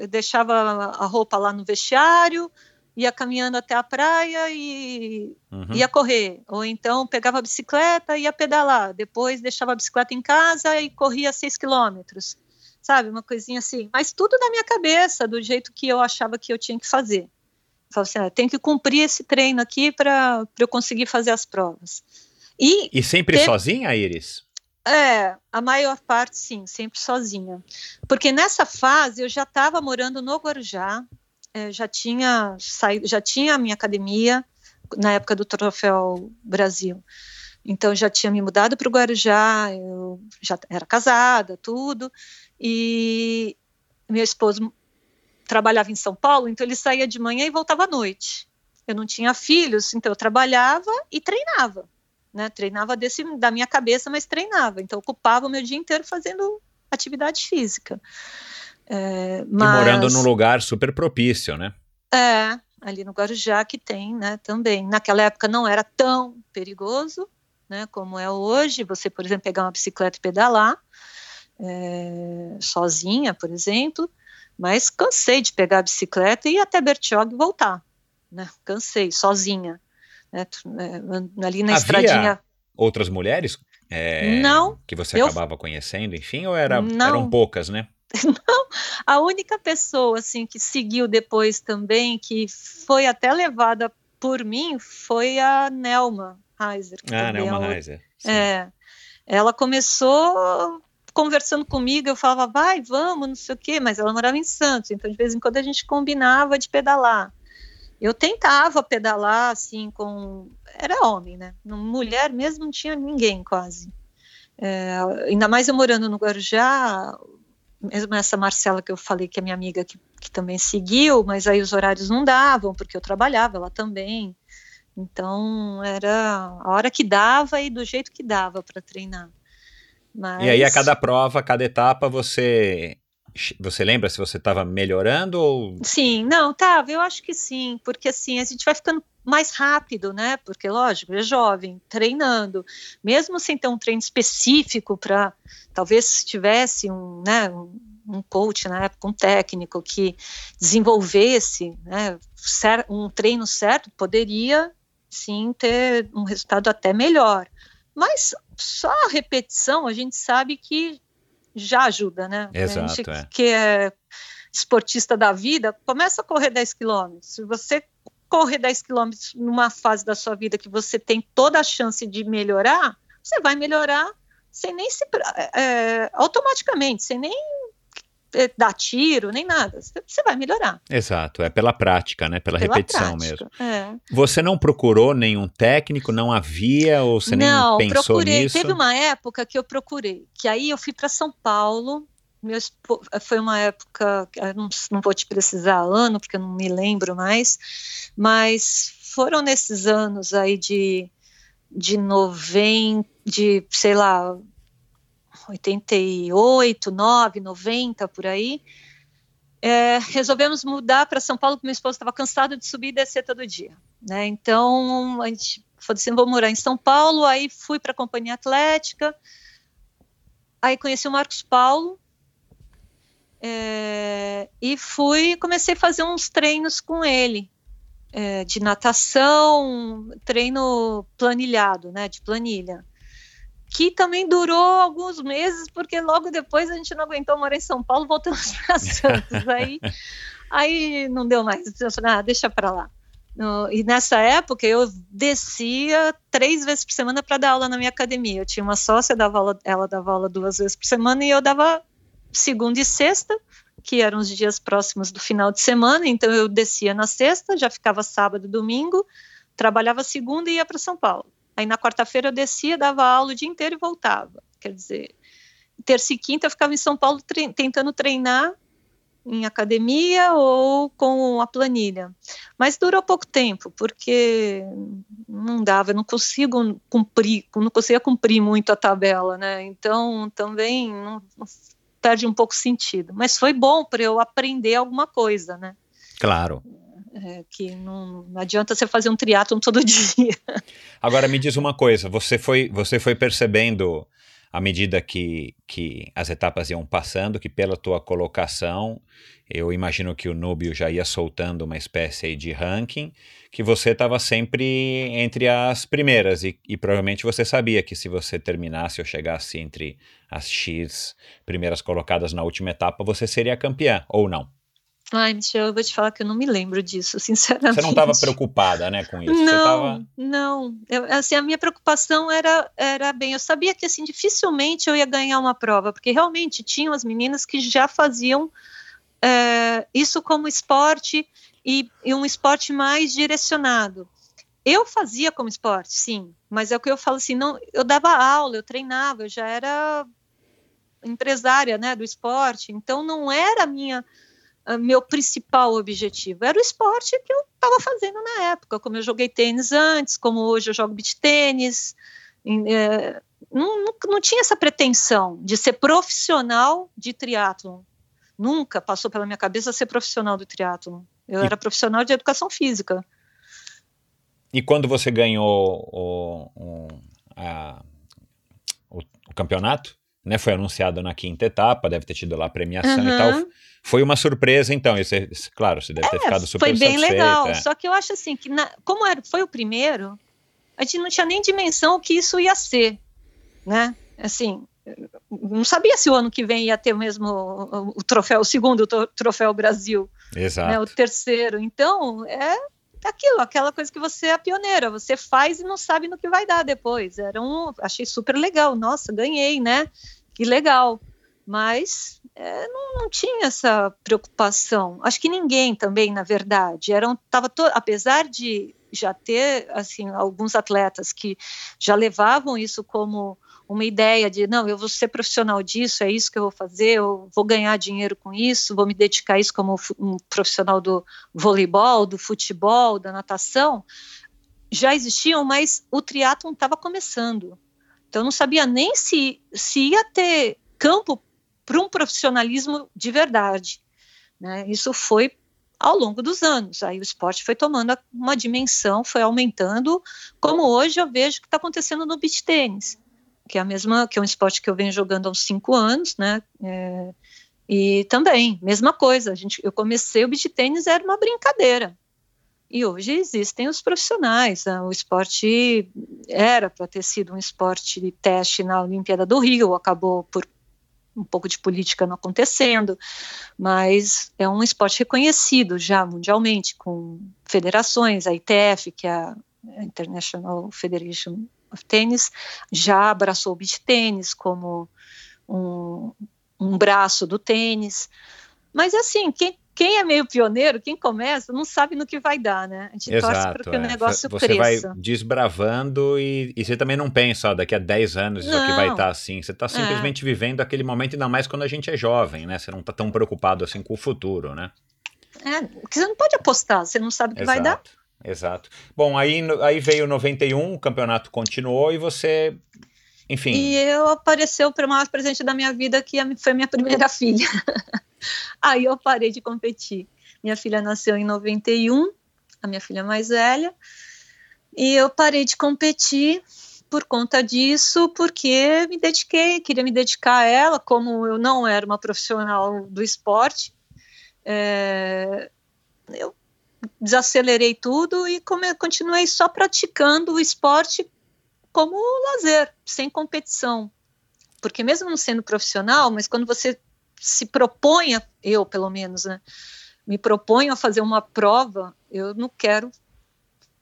deixava a roupa lá no vestiário ia caminhando até a praia e uhum. ia correr. Ou então pegava a bicicleta e ia pedalar. Depois deixava a bicicleta em casa e corria seis quilômetros. Sabe, uma coisinha assim. Mas tudo na minha cabeça, do jeito que eu achava que eu tinha que fazer. Falei assim, ah, tem que cumprir esse treino aqui para eu conseguir fazer as provas. E, e sempre sozinha, Iris? É, a maior parte sim, sempre sozinha. Porque nessa fase eu já estava morando no Guarujá, é, já tinha saído, já tinha a minha academia na época do Troféu Brasil. Então já tinha me mudado para o Guarujá, eu já era casada, tudo, e meu esposo trabalhava em São Paulo, então ele saía de manhã e voltava à noite. Eu não tinha filhos, então eu trabalhava e treinava, né? Treinava desse, da minha cabeça, mas treinava. Então ocupava o meu dia inteiro fazendo atividade física. É, mas... E morando num lugar super propício, né? É, ali no Guarujá que tem, né, também. Naquela época não era tão perigoso, né, como é hoje. Você, por exemplo, pegar uma bicicleta e pedalar é, sozinha, por exemplo. Mas cansei de pegar a bicicleta e ir até Bertioga e voltar, né? Cansei, sozinha. Né, é, ali na Havia estradinha. Outras mulheres? É, não. Que você eu... acabava conhecendo, enfim, ou era, eram poucas, né? <laughs> Não, a única pessoa assim que seguiu depois também, que foi até levada por mim, foi a Nelma Heiser. Ah, Nelma Heiser. É, ela começou conversando comigo, eu falava, vai, vamos, não sei o quê, mas ela morava em Santos, então de vez em quando a gente combinava de pedalar. Eu tentava pedalar assim com. Era homem, né? Mulher mesmo não tinha ninguém quase. É, ainda mais eu morando no Guarujá, mesmo essa Marcela que eu falei que é minha amiga que, que também seguiu, mas aí os horários não davam, porque eu trabalhava lá também. Então era a hora que dava e do jeito que dava para treinar. Mas... E aí a cada prova, a cada etapa, você você lembra se você estava melhorando ou Sim, não, tava, eu acho que sim, porque assim, a gente vai ficando mais rápido, né? Porque, lógico, é jovem, treinando, mesmo sem ter um treino específico para, talvez tivesse um, né, um coach na época, um técnico que desenvolvesse né, um treino certo, poderia sim ter um resultado até melhor. Mas só a repetição a gente sabe que já ajuda, né? Exato, a gente é. que é esportista da vida, começa a correr 10 quilômetros. Se você correr 10 quilômetros numa fase da sua vida que você tem toda a chance de melhorar, você vai melhorar sem nem se é, automaticamente, sem nem dar tiro, nem nada. Você vai melhorar. Exato, é pela prática, né? Pela, pela repetição prática, mesmo. É. Você não procurou nenhum técnico? Não havia ou você não, nem pensou procurei. nisso? Teve uma época que eu procurei, que aí eu fui para São Paulo meu, foi uma época, não, não vou te precisar ano, porque eu não me lembro mais, mas foram nesses anos aí de, de 90, de, sei lá, 88, 9, 90, por aí, é, resolvemos mudar para São Paulo porque meu esposo estava cansado de subir e descer todo dia. Né? Então, a gente falei assim, vou morar em São Paulo, aí fui para a Companhia Atlética, aí conheci o Marcos Paulo, é, e fui, comecei a fazer uns treinos com ele, é, de natação, treino planilhado, né, de planilha, que também durou alguns meses, porque logo depois a gente não aguentou morar em São Paulo, voltamos <laughs> para Santos, aí, aí não deu mais, eu falei, ah, deixa para lá. No, e nessa época eu descia três vezes por semana para dar aula na minha academia. Eu tinha uma sócia, dava aula, ela dava aula duas vezes por semana e eu dava segunda e sexta, que eram os dias próximos do final de semana. Então eu descia na sexta, já ficava sábado, domingo, trabalhava segunda e ia para São Paulo. Aí na quarta-feira eu descia, dava aula o dia inteiro e voltava. Quer dizer, terça e quinta eu ficava em São Paulo tre tentando treinar em academia ou com a planilha. Mas durou pouco tempo, porque não dava, não consigo cumprir, não conseguia cumprir muito a tabela, né? Então também não, perde um pouco sentido. Mas foi bom para eu aprender alguma coisa, né? Claro. É, que não, não, adianta você fazer um triatlon todo <laughs> dia. Agora me diz uma coisa, você foi, você foi percebendo à medida que, que as etapas iam passando, que pela tua colocação, eu imagino que o Núbio já ia soltando uma espécie de ranking, que você estava sempre entre as primeiras, e, e, provavelmente você sabia que se você terminasse ou chegasse entre as X primeiras colocadas na última etapa, você seria campeã, ou não? Ai, Michel, eu vou te falar que eu não me lembro disso, <laughs> sinceramente. Você não estava preocupada, né, com isso? Não, tava... não. Eu, assim, a minha preocupação era, era bem, eu sabia que, assim, dificilmente eu ia ganhar uma prova, porque realmente tinham as meninas que já faziam é, isso como esporte e, e um esporte mais direcionado. Eu fazia como esporte, sim, mas é o que eu falo assim, não, eu dava aula, eu treinava, eu já era empresária, né, do esporte, então não era a minha meu principal objetivo. Era o esporte que eu estava fazendo na época, como eu joguei tênis antes, como hoje eu jogo beach tênis. É, não, não, não, tinha essa pretensão de ser profissional de triatlon. Nunca passou pela minha cabeça ser profissional do triatlon. Eu e, era profissional de educação física. E quando você ganhou o, o, a, o, o campeonato, né, foi anunciado na quinta etapa, deve ter tido lá a premiação uhum. e tal. Foi uma surpresa, então. É, claro, você deve ter é, ficado super Foi bem satisfeita. legal. É. Só que eu acho assim que, na, como era, foi o primeiro, a gente não tinha nem dimensão o que isso ia ser, né? Assim, não sabia se o ano que vem ia ter mesmo o, o troféu, o segundo troféu Brasil, Exato. Né, o terceiro. Então, é aquilo, aquela coisa que você é pioneira, você faz e não sabe no que vai dar depois. Era um, achei super legal. Nossa, ganhei, né? Que legal. Mas é, não, não, tinha essa preocupação. Acho que ninguém também, na verdade. Eram, tava to, apesar de já ter assim alguns atletas que já levavam isso como uma ideia de não, eu vou ser profissional disso, é isso que eu vou fazer, eu vou ganhar dinheiro com isso, vou me dedicar a isso como um profissional do voleibol, do futebol, da natação, já existiam, mas o triatlon estava começando. Então não sabia nem se, se ia ter campo para um profissionalismo de verdade. Né? Isso foi ao longo dos anos. Aí o esporte foi tomando uma dimensão, foi aumentando, como hoje eu vejo que está acontecendo no beach tênis, que é a mesma, que é um esporte que eu venho jogando há uns cinco anos, né? É, e também, mesma coisa, a gente, eu comecei o beach tênis era uma brincadeira. E hoje existem os profissionais. Né? O esporte era para ter sido um esporte de teste na Olimpíada do Rio, acabou por um pouco de política não acontecendo, mas é um esporte reconhecido já mundialmente, com federações, a ITF, que é a International Federation of Tennis, já abraçou o beach tênis como um, um braço do tênis. Mas assim, quem quem é meio pioneiro, quem começa, não sabe no que vai dar, né? A gente Exato, torce para que é. o negócio você cresça. vai desbravando e, e, você também não pensa, ó, daqui a 10 anos isso aqui vai estar tá assim. Você está simplesmente é. vivendo aquele momento, ainda mais quando a gente é jovem, né? Você não está tão preocupado assim com o futuro, né? É, porque você não pode apostar, você não sabe o que Exato. vai dar. Exato. Bom, aí, aí veio 91, o campeonato continuou e você enfim. E eu apareceu o maior presente da minha vida, que foi minha primeira <laughs> filha. Aí eu parei de competir. Minha filha nasceu em 91, a minha filha mais velha. E eu parei de competir por conta disso, porque me dediquei, queria me dedicar a ela, como eu não era uma profissional do esporte, é, eu desacelerei tudo e continuei só praticando o esporte como lazer, sem competição. Porque mesmo não sendo profissional, mas quando você se propõe, eu pelo menos, né, me proponho a fazer uma prova, eu não quero,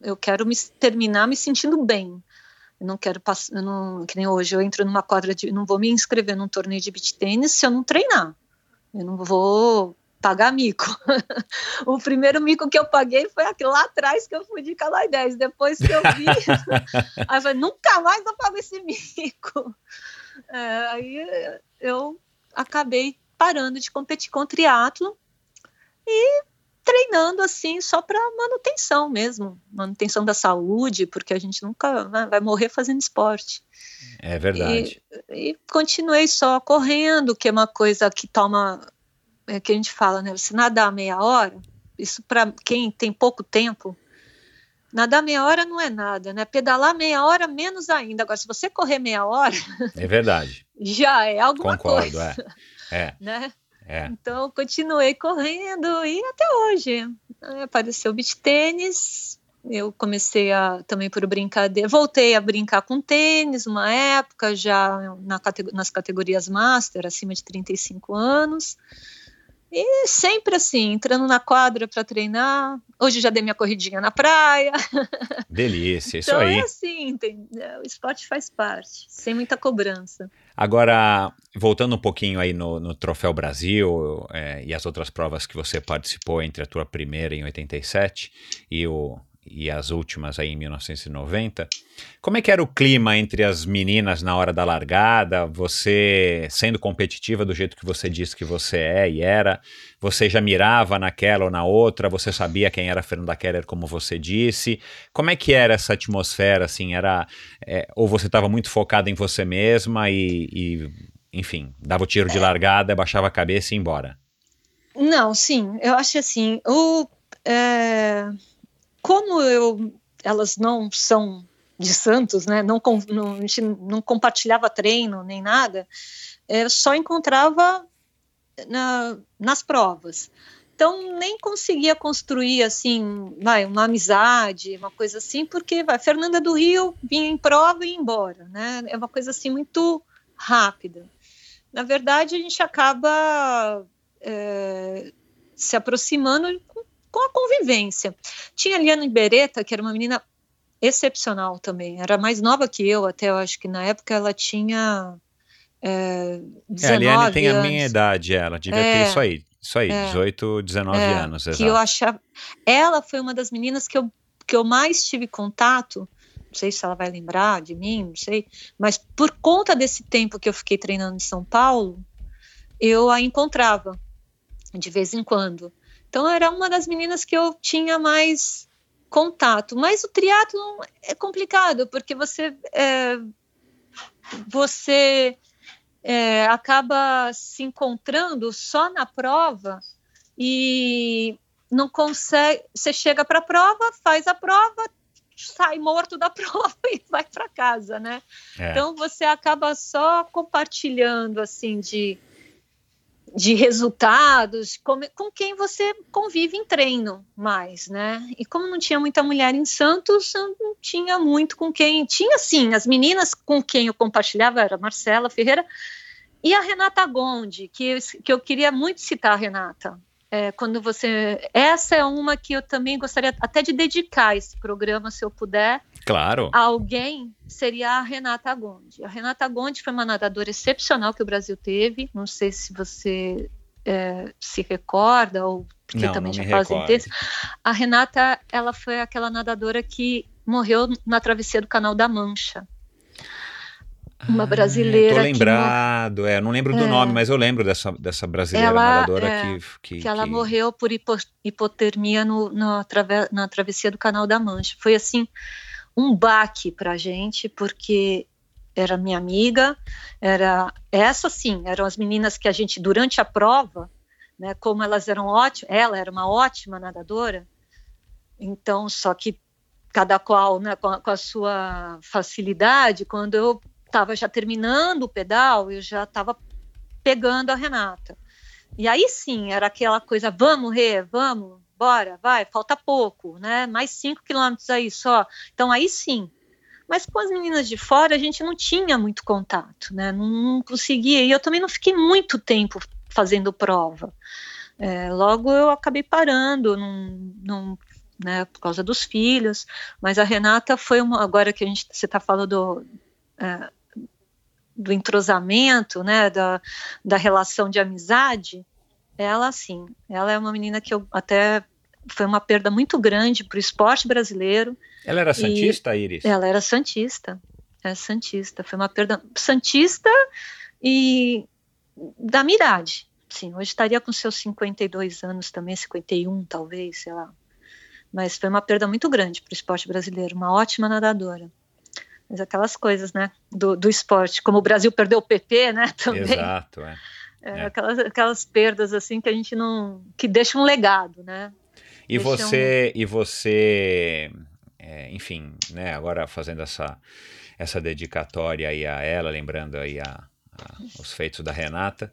eu quero me terminar me sentindo bem. Eu não quero passar, não, que nem hoje, eu entro numa quadra de, não vou me inscrever num torneio de beach tênis se eu não treinar. Eu não vou pagar mico. <laughs> o primeiro mico que eu paguei foi aquele lá atrás que eu fui de Calai 10. Depois que eu vi, <laughs> aí eu falei, nunca mais eu pago esse mico. É, aí eu acabei parando de competir com triatlo e treinando assim só para manutenção mesmo, manutenção da saúde, porque a gente nunca vai morrer fazendo esporte. É verdade. E, e, continuei só correndo, que é uma coisa que toma, é que a gente fala, né? Você nadar meia hora, isso para quem tem pouco tempo, nadar meia hora não é nada, né? Pedalar meia hora menos ainda. Agora, se você correr meia hora, <laughs> é verdade. já é alguma Concordo, coisa. Concordo, é. é. Né? É. Então, continuei correndo e até hoje. Apareceu o beach tênis, eu comecei a também por brincadeira, voltei a brincar com tênis uma época, já na, nas categorias master, acima de 35 anos. E sempre assim, entrando na quadra para treinar. Hoje já dei minha corridinha na praia. <laughs> Delícia, isso então aí. É assim, tem, é, o esporte faz parte, sem muita cobrança. Agora, voltando um pouquinho aí no, no Troféu Brasil é, e as outras provas que você participou entre a tua primeira em 87 e o e as últimas aí em 1990. Como é que era o clima entre as meninas na hora da largada? Você sendo competitiva do jeito que você disse que você é e era, você já mirava naquela ou na outra? Você sabia quem era a Fernanda Keller, como você disse? Como é que era essa atmosfera? Assim, era é, ou você estava muito focada em você mesma e, e, enfim, dava o tiro de largada, baixava a cabeça e ia embora? Não, sim, eu acho assim, o é como eu, elas não são de Santos, né? Não, não, a gente não compartilhava treino nem nada, é, só encontrava na, nas provas. Então nem conseguia construir assim, vai, uma amizade, uma coisa assim, porque vai, Fernanda do Rio vinha em prova e ia embora, né? É uma coisa assim muito rápida. Na verdade, a gente acaba é, se aproximando com a convivência. Tinha a Liana Ibereta, que era uma menina excepcional também, era mais nova que eu, até eu acho que na época ela tinha é, 19 é, a Liane tem anos. a minha idade, ela devia é, ter isso aí, isso aí, é, 18, 19 é, anos, que exato. eu achava, ela foi uma das meninas que eu, que eu mais tive contato, não sei se ela vai lembrar de mim, não sei, mas por conta desse tempo que eu fiquei treinando em São Paulo, eu a encontrava de vez em quando. Então era uma das meninas que eu tinha mais contato. Mas o triatlo é complicado porque você é, você é, acaba se encontrando só na prova e não consegue. Você chega para a prova, faz a prova, sai morto da <laughs> prova e vai para casa, né? É. Então você acaba só compartilhando assim de de resultados com, com, quem você convive em treino mais, né? E como não tinha muita mulher em Santos, não tinha muito com quem. Tinha sim, as meninas com quem eu compartilhava era a Marcela Ferreira e a Renata Gondi, que, que eu queria muito citar a Renata. É, quando você. Essa é uma que eu também gostaria até de dedicar esse programa, se eu puder. Claro. A alguém seria a Renata Gondi. A Renata Gondi foi uma nadadora excepcional que o Brasil teve. Não sei se você é, se recorda ou porque não, também não já fazem tempo. A Renata, ela foi aquela nadadora que morreu na travessia do Canal da Mancha uma ah, brasileira. Tô lembrado, que, é, não lembro do é, nome, mas eu lembro dessa, dessa brasileira ela, nadadora é, que, que, que. ela que... morreu por hipo, hipotermia no, no, trave, na travessia do Canal da Mancha. Foi assim, um baque pra gente, porque era minha amiga, era essa sim, eram as meninas que a gente, durante a prova, né, como elas eram ótimas, ela era uma ótima nadadora, então, só que cada qual né, com, a, com a sua facilidade, quando eu estava já terminando o pedal, eu já estava pegando a Renata. E aí sim, era aquela coisa, vamos, Rê, vamos, bora, vai, falta pouco, né? Mais cinco quilômetros aí só. Então aí sim. Mas com as meninas de fora a gente não tinha muito contato, né? Não, não conseguia. E eu também não fiquei muito tempo fazendo prova. É, logo eu acabei parando, não, não, né, por causa dos filhos. Mas a Renata foi uma. Agora que a gente, você está falando do, é, do entrosamento, né, da, da relação de amizade, ela sim, ela é uma menina que eu até foi uma perda muito grande para o esporte brasileiro. Ela era santista, Iris? Ela era santista, é santista. Foi uma perda santista e da minha idade. Sim, hoje estaria com seus 52 anos também, 51 talvez, sei lá. Mas foi uma perda muito grande para o esporte brasileiro, uma ótima nadadora. Mas aquelas coisas, né, do, do esporte, como o Brasil perdeu o PP, né, <laughs> também. Exato, é. É, é. Aquelas, aquelas perdas assim que a gente não que deixa um legado, né? E você e você, é, enfim, né? Agora fazendo essa essa dedicatória aí a ela, lembrando aí a, a os feitos da Renata.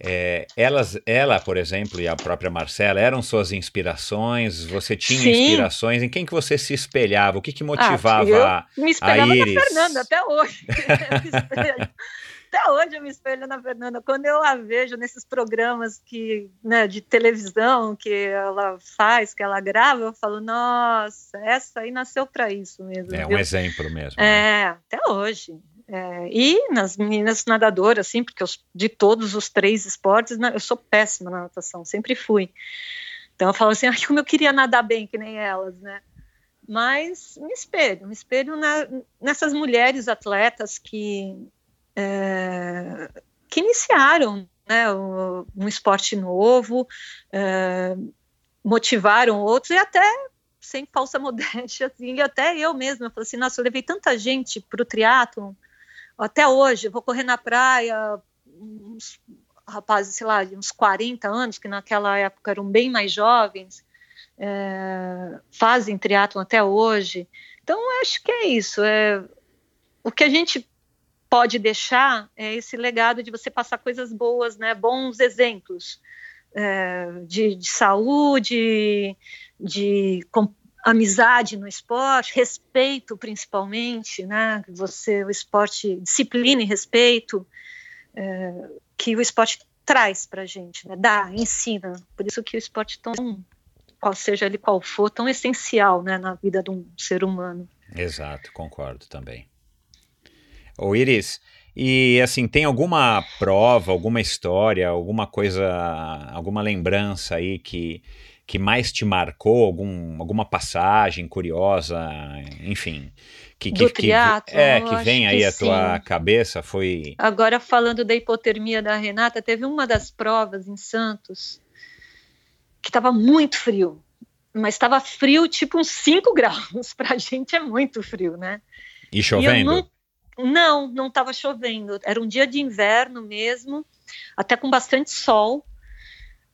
É, elas, ela, por exemplo, e a própria Marcela eram suas inspirações? Você tinha Sim. inspirações? Em quem que você se espelhava? O que que ah, motivava ah, eu me espelhava a Iris? na Fernanda até hoje. <laughs> até hoje eu me espelho na Fernanda. Quando eu a vejo nesses programas que, né, de televisão que ela faz, que ela grava, eu falo, nossa, essa aí nasceu para isso mesmo. É viu? um exemplo mesmo. É, né? até hoje. É, e nas meninas nadadoras, assim, porque eu, de todos os três esportes, né, eu sou péssima na natação, sempre fui. Então eu falo assim, <laughs> ah, como eu queria nadar bem que nem elas, né? Mas me espelho, me espelho na, nessas mulheres atletas que, é, que iniciaram né, um esporte novo, é, motivaram outros e até sem falsa <laughs> modéstia, assim, e até eu mesma, eu falei assim, nossa, eu levei tanta gente para o triatlon, até hoje, vou correr na praia, uns rapazes, sei lá, de uns 40 anos, que naquela época eram bem mais jovens, é, fazem triatlon até hoje. Então, acho que é isso. É, o que a gente pode deixar é esse legado de você passar coisas boas, né, bons exemplos é, de, de, saúde, de amizade no esporte, respeito principalmente, né? Você, o esporte, disciplina e respeito é, que o esporte traz para gente, né? Dá, ensina. Por isso que o esporte tão, qual seja ele qual for, tão essencial, né, na vida de um ser humano. Exato, concordo também. O Iris, e assim, tem alguma prova, alguma história, alguma coisa, alguma lembrança aí que que mais te marcou, algum, alguma passagem curiosa, enfim, que, que, que é, que vem aí que a tua cabeça, foi... Agora, falando da hipotermia da Renata, teve uma das provas em Santos que estava muito frio, mas estava frio tipo uns 5 <laughs> graus, pra gente é muito frio, né? E chovendo? E não, não estava chovendo, era um dia de inverno mesmo, até com bastante sol,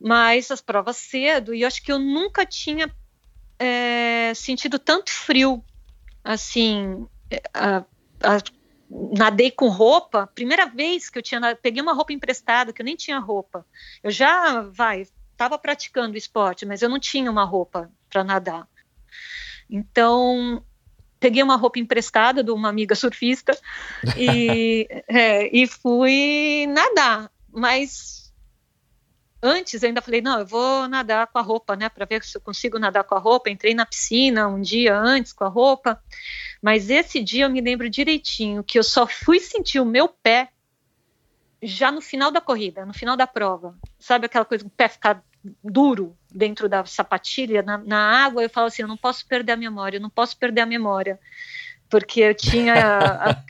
mas as provas cedo, e eu acho que eu nunca tinha é, sentido tanto frio, assim, é, a, a, nadei com roupa, primeira vez que eu tinha, peguei uma roupa emprestada, que eu nem tinha roupa, eu já, vai, estava praticando esporte, mas eu não tinha uma roupa para nadar, então peguei uma roupa emprestada de uma amiga surfista e, <laughs> é, e fui nadar, mas antes ainda falei, não, eu vou nadar com a roupa, né, para ver se eu consigo nadar com a roupa. Entrei na piscina um dia antes com a roupa, mas esse dia eu me lembro direitinho que eu só fui sentir o meu pé já no final da corrida, no final da prova. Sabe aquela coisa, o pé ficar duro dentro da sapatilha, na, na água, eu falo assim, eu não posso perder a memória, eu não posso perder a memória porque eu tinha,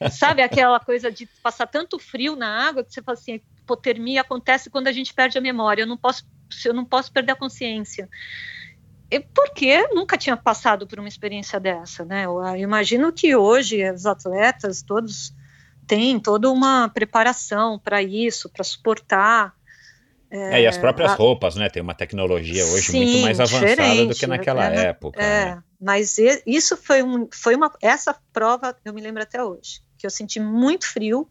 a, sabe, aquela coisa de passar tanto frio na água que você fala assim, hipotermia acontece quando a gente perde a memória, eu não posso, eu não posso perder a consciência. E porque nunca tinha passado por uma experiência dessa, né? Eu, eu imagino que hoje os atletas todos têm toda uma preparação para isso, para suportar. É, é, e as próprias a... roupas, né? Tem uma tecnologia hoje Sim, muito mais avançada do que naquela é, época. É, né? mas isso foi, um, foi uma. Essa prova eu me lembro até hoje, que eu senti muito frio.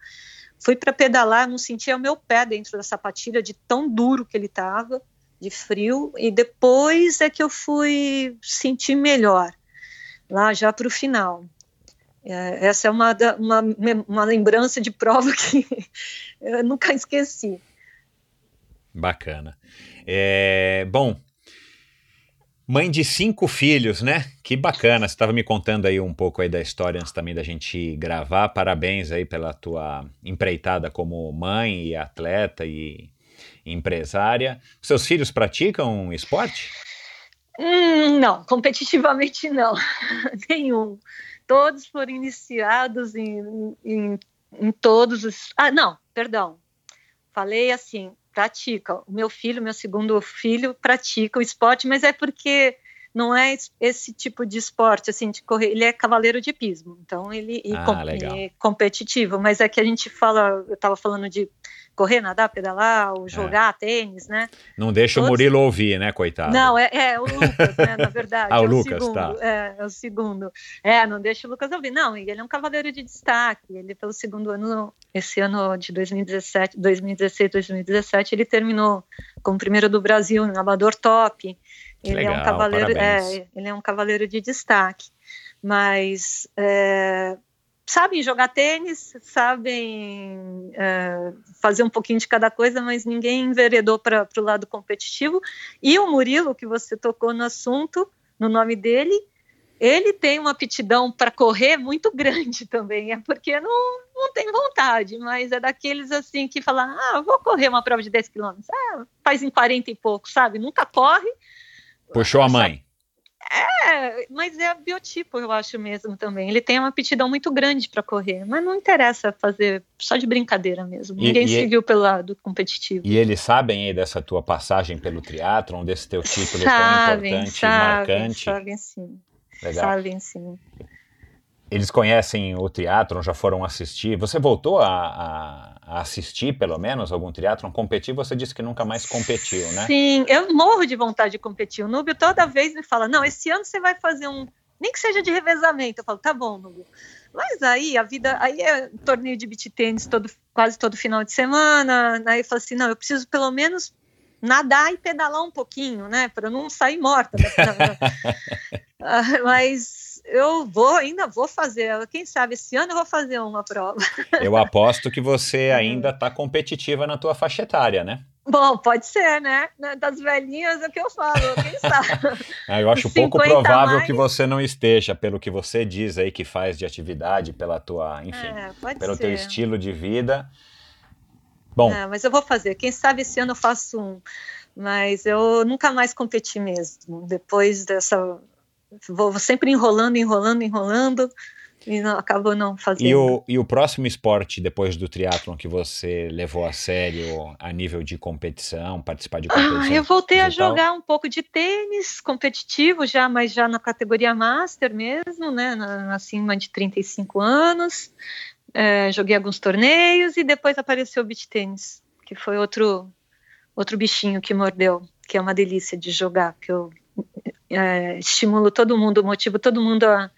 Fui para pedalar, não sentia o meu pé dentro da sapatilha de tão duro que ele estava, de frio, e depois é que eu fui sentir melhor, lá já para o final. É, essa é uma, uma, uma lembrança de prova <laughs> que eu nunca esqueci. Bacana. É, bom, Mãe de cinco filhos, né? Que bacana. Você estava me contando aí um pouco aí da história antes também da gente gravar. Parabéns aí pela tua empreitada como mãe e atleta e empresária. Seus filhos praticam esporte? Hum, não, competitivamente não. <laughs> Nenhum. Todos foram iniciados em, em, em todos os. Ah, não, perdão. Falei assim, pratica. O meu filho, meu segundo filho, pratica o esporte, mas é porque não é esse tipo de esporte assim de correr. Ele é cavaleiro de pismo, então ele ah, com, é competitivo. Mas é que a gente fala, eu estava falando de correr, nadar, pedalar, ou é. jogar é. tênis, né? Não deixa Todos... o Murilo ouvir, né, coitado? Não, é, é o Lucas, né, na verdade. <laughs> ah, o, é o Lucas, segundo, tá. É, é o segundo. É, não deixa o Lucas ouvir. Não, ele é um cavaleiro de destaque. Ele, pelo segundo ano, esse ano de 2017, 2016, 2017, ele terminou como primeiro do Brasil no Amador Top. Ele Legal, é um cavaleiro, é, ele é um cavaleiro de destaque. Mas é, sabem jogar tênis, sabem é, fazer um pouquinho de cada coisa, mas ninguém enveredou para o lado competitivo. E o Murilo, que você tocou no assunto, no nome dele, ele tem uma aptidão para correr muito grande também, é porque não, não tem vontade, mas é daqueles assim que falam, ah, vou correr uma prova de 10 quilômetros, ah, faz em 40 e pouco, sabe? Nunca corre. Puxou a mãe. É, mas é biotipo, eu acho mesmo também. Ele tem uma aptidão muito grande para correr, mas não interessa fazer só de brincadeira mesmo. E, Ninguém e seguiu pelo lado competitivo. E eles sabem aí dessa tua passagem pelo triatlon, desse teu título sabem, tão importante sabem, e marcante? Sabem sim. Legal. Sabem sim. Eles conhecem o triatlon, já foram assistir. Você voltou a, a, a assistir, pelo menos, algum triatlon? Competir, você disse que nunca mais competiu, né? Sim, eu morro de vontade de competir. O Núbio toda vez me fala, não, esse ano você vai fazer um... Nem que seja de revezamento. Eu falo, tá bom, Núbio. Mas aí a vida, aí é torneio de beach tênis todo, quase todo final de semana. Aí eu falo assim, não, eu preciso pelo menos nadar e pedalar um pouquinho, né, para não sair morta. <laughs> Mas eu vou, ainda vou fazer. Quem sabe esse ano eu vou fazer uma prova. <laughs> Eu aposto que você ainda está competitiva na tua faixa etária, né? Bom, pode ser, né? Das velhinhas é o que eu falo, quem <laughs> sabe. Ah, eu acho pouco provável mais... que você não esteja, pelo que você diz aí que faz de atividade, pela tua, enfim, é, pelo ser. teu estilo de vida. Bom. É, mas eu vou fazer. Quem sabe esse ano eu faço um. Mas eu nunca mais competi mesmo. Depois dessa. Vou sempre enrolando, enrolando, enrolando. E não, acabou não fazendo. E o, e o próximo esporte, depois do triatlon, que você levou a sério a nível de competição, participar de competição? Ah, eu voltei a jogar um pouco de tênis competitivo já, mas já na categoria Master mesmo, né, na, acima de 35 anos. É, joguei alguns torneios e depois apareceu o beach tênis, que foi outro outro bichinho que mordeu, que é uma delícia de jogar, que eu é, estimulo todo mundo, motivo todo mundo a,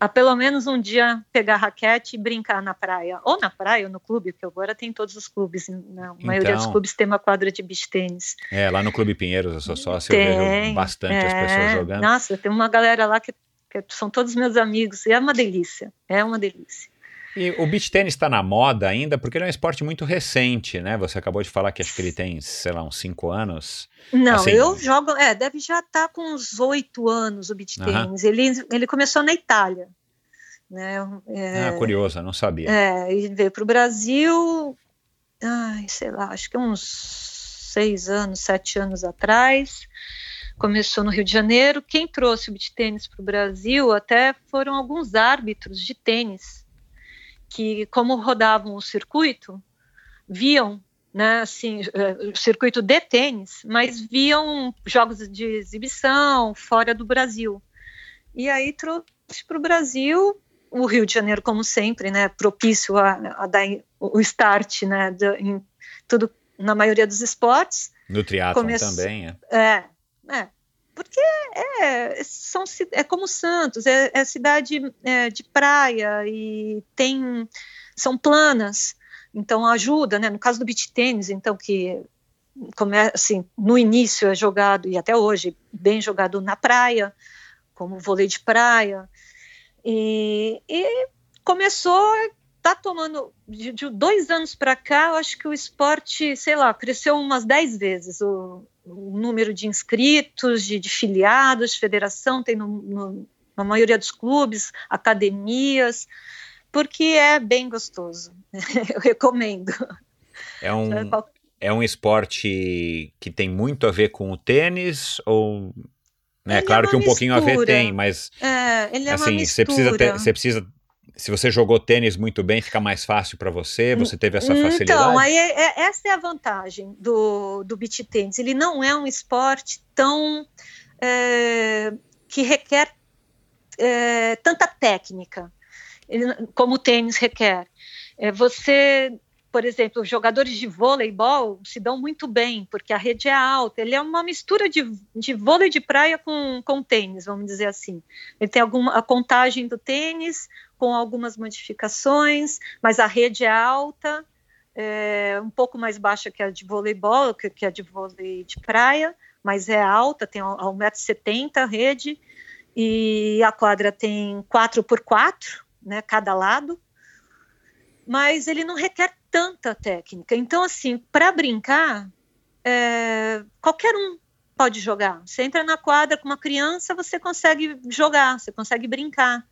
a pelo menos um dia pegar raquete e brincar na praia, ou na praia ou no clube, porque agora tem todos os clubes, né? a maioria então, dos clubes tem uma quadra de beach tênis. É, lá no Clube Pinheiros, eu sou sócio, tem, eu vejo bastante é, as pessoas jogando. Nossa, tem uma galera lá que, que são todos meus amigos, e é uma delícia, é uma delícia. E o beach tênis está na moda ainda porque ele é um esporte muito recente, né? Você acabou de falar que acho que ele tem, sei lá, uns 5 anos. Não, assim, eu jogo, é, deve já estar tá com uns 8 anos o beach tênis. Ele, ele começou na Itália. Né? É, ah, curioso, não sabia. É, e veio para o Brasil, ai, sei lá, acho que uns 6 anos, 7 anos atrás começou no Rio de Janeiro. Quem trouxe o beach tênis para o Brasil até foram alguns árbitros de tênis que, como rodavam o circuito, viam né, assim, é, o circuito de tênis, mas viam jogos de exibição fora do Brasil. E aí trouxe para o Brasil o Rio de Janeiro, como sempre, né, propício a, a dar o start né, de, em tudo, na maioria dos esportes. No triatlon também, é. É, é. Porque é, são, é como Santos, é, é cidade é, de praia e tem são planas, então ajuda, né? No caso do beach tênis, então que como é, assim, no início é jogado e até hoje bem jogado na praia, como vôlei de praia, e, e começou tá tomando de, de dois anos para cá, eu acho que o esporte, sei lá, cresceu umas dez vezes o, o número de inscritos, de, de filiados, federação tem no, no, na maioria dos clubes, academias, porque é bem gostoso. <laughs> eu recomendo. É um, é um esporte que tem muito a ver com o tênis ou né? Claro é que um pouquinho a ver tem, mas é, ele é assim, você precisa ter, você precisa se você jogou tênis muito bem, fica mais fácil para você? Você teve essa facilidade? Então, aí é, é, essa é a vantagem do, do beach tênis. Ele não é um esporte tão é, que requer é, tanta técnica como o tênis requer. É, você por exemplo, os jogadores de voleibol se dão muito bem, porque a rede é alta. Ele é uma mistura de, de vôlei de praia com, com tênis, vamos dizer assim. Ele tem alguma, a contagem do tênis com algumas modificações, mas a rede é alta, é, um pouco mais baixa que a de voleibol, que, que a de vôlei de praia, mas é alta, tem 1,70m a rede, e a quadra tem 4 por 4 né, cada lado, mas ele não requer tanta técnica. Então, assim, para brincar, é, qualquer um pode jogar. Você entra na quadra com uma criança, você consegue jogar, você consegue brincar.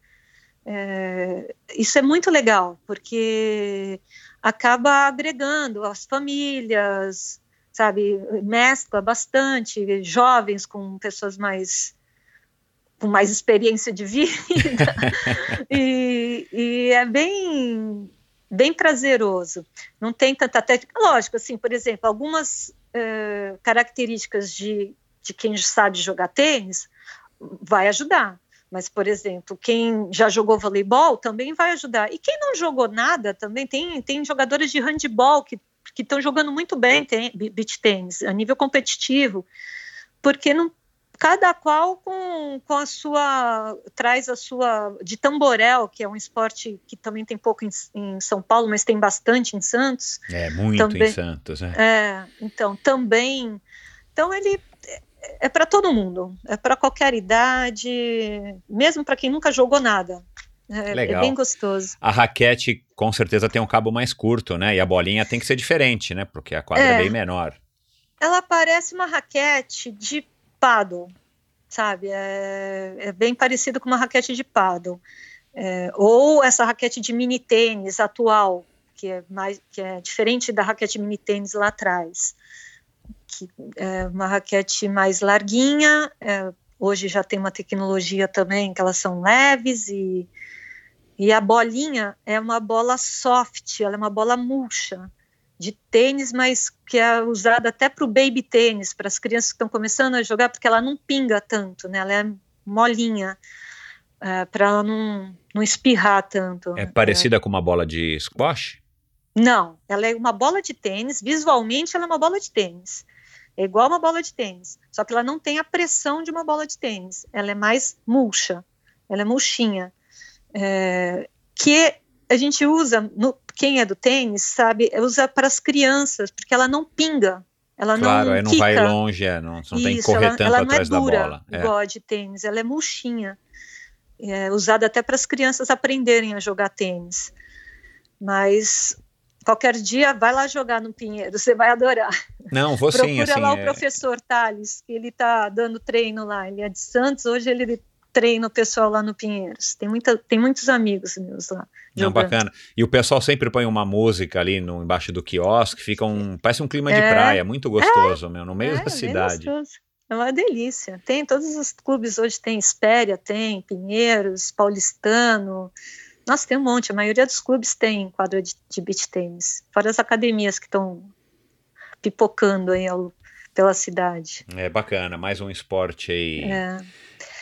É, isso é muito legal, porque acaba agregando as famílias, sabe, mescla bastante jovens com pessoas mais com mais experiência de vida <laughs> e, e é bem bem prazeroso. Não tem tanta técnica. Lógico, assim, por exemplo, algumas uh, características de, de quem sabe jogar tênis vai ajudar. Mas, por exemplo, quem já jogou voleibol também vai ajudar. E quem não jogou nada também tem, tem jogadores de handball que estão jogando muito bem tem, beach tênis, a nível competitivo, porque não, cada qual com, com a sua traz a sua de tamborel que é um esporte que também tem pouco em, em São Paulo mas tem bastante em Santos. É muito também, em Santos é. é então também então ele é, é para todo mundo é para qualquer idade mesmo para quem nunca jogou nada. É, é, Legal. é bem gostoso. A raquete com certeza tem um cabo mais curto né? E a bolinha tem que ser diferente né? Porque a quadra é, é. bem menor. Ela parece uma raquete de paddle, sabe? É, é bem parecido com uma raquete de paddle. É, ou essa raquete de mini tênis atual, que é, mais, que é diferente da raquete mini tênis lá atrás. Que é uma raquete mais larguinha, é, hoje já tem uma tecnologia também que elas são leves e, e a bolinha é uma bola soft, ela é uma bola murcha de tênis, mas que é usada até para o baby tênis, para as crianças que estão começando a jogar, porque ela não pinga tanto, né? Ela é molinha, é, para ela não, não espirrar tanto. É parecida é. com uma bola de squash? Não, ela é uma bola de tênis, visualmente ela é uma bola de tênis. É igual uma bola de tênis, só que ela não tem a pressão de uma bola de tênis. Ela é mais murcha, ela é murchinha. É, que a gente usa, no, quem é do tênis sabe, usa para as crianças, porque ela não pinga. Ela claro, não aí não vai longe, é, não, não Isso, tem que correr ela, tanto ela atrás é dura, da bola. É. igual a de tênis, ela é murchinha. É usada até para as crianças aprenderem a jogar tênis. Mas qualquer dia vai lá jogar no Pinheiro, <laughs> você vai adorar. Não, vou Procura sim. Procura assim, lá é... o professor Thales, que ele está dando treino lá. Ele é de Santos, hoje ele treino o pessoal lá no Pinheiros. Tem, muita, tem muitos amigos meus lá. Não, bacana. E o pessoal sempre põe uma música ali no, embaixo do quiosque, fica um. Parece um clima de é, praia, muito gostoso, é, meu, no meio é, da cidade. É uma delícia. Tem todos os clubes hoje tem Espéria, tem Pinheiros, Paulistano. Nossa, tem um monte. A maioria dos clubes tem quadra de, de beach tênis. Fora as academias que estão pipocando aí ao, pela cidade. É bacana, mais um esporte aí. É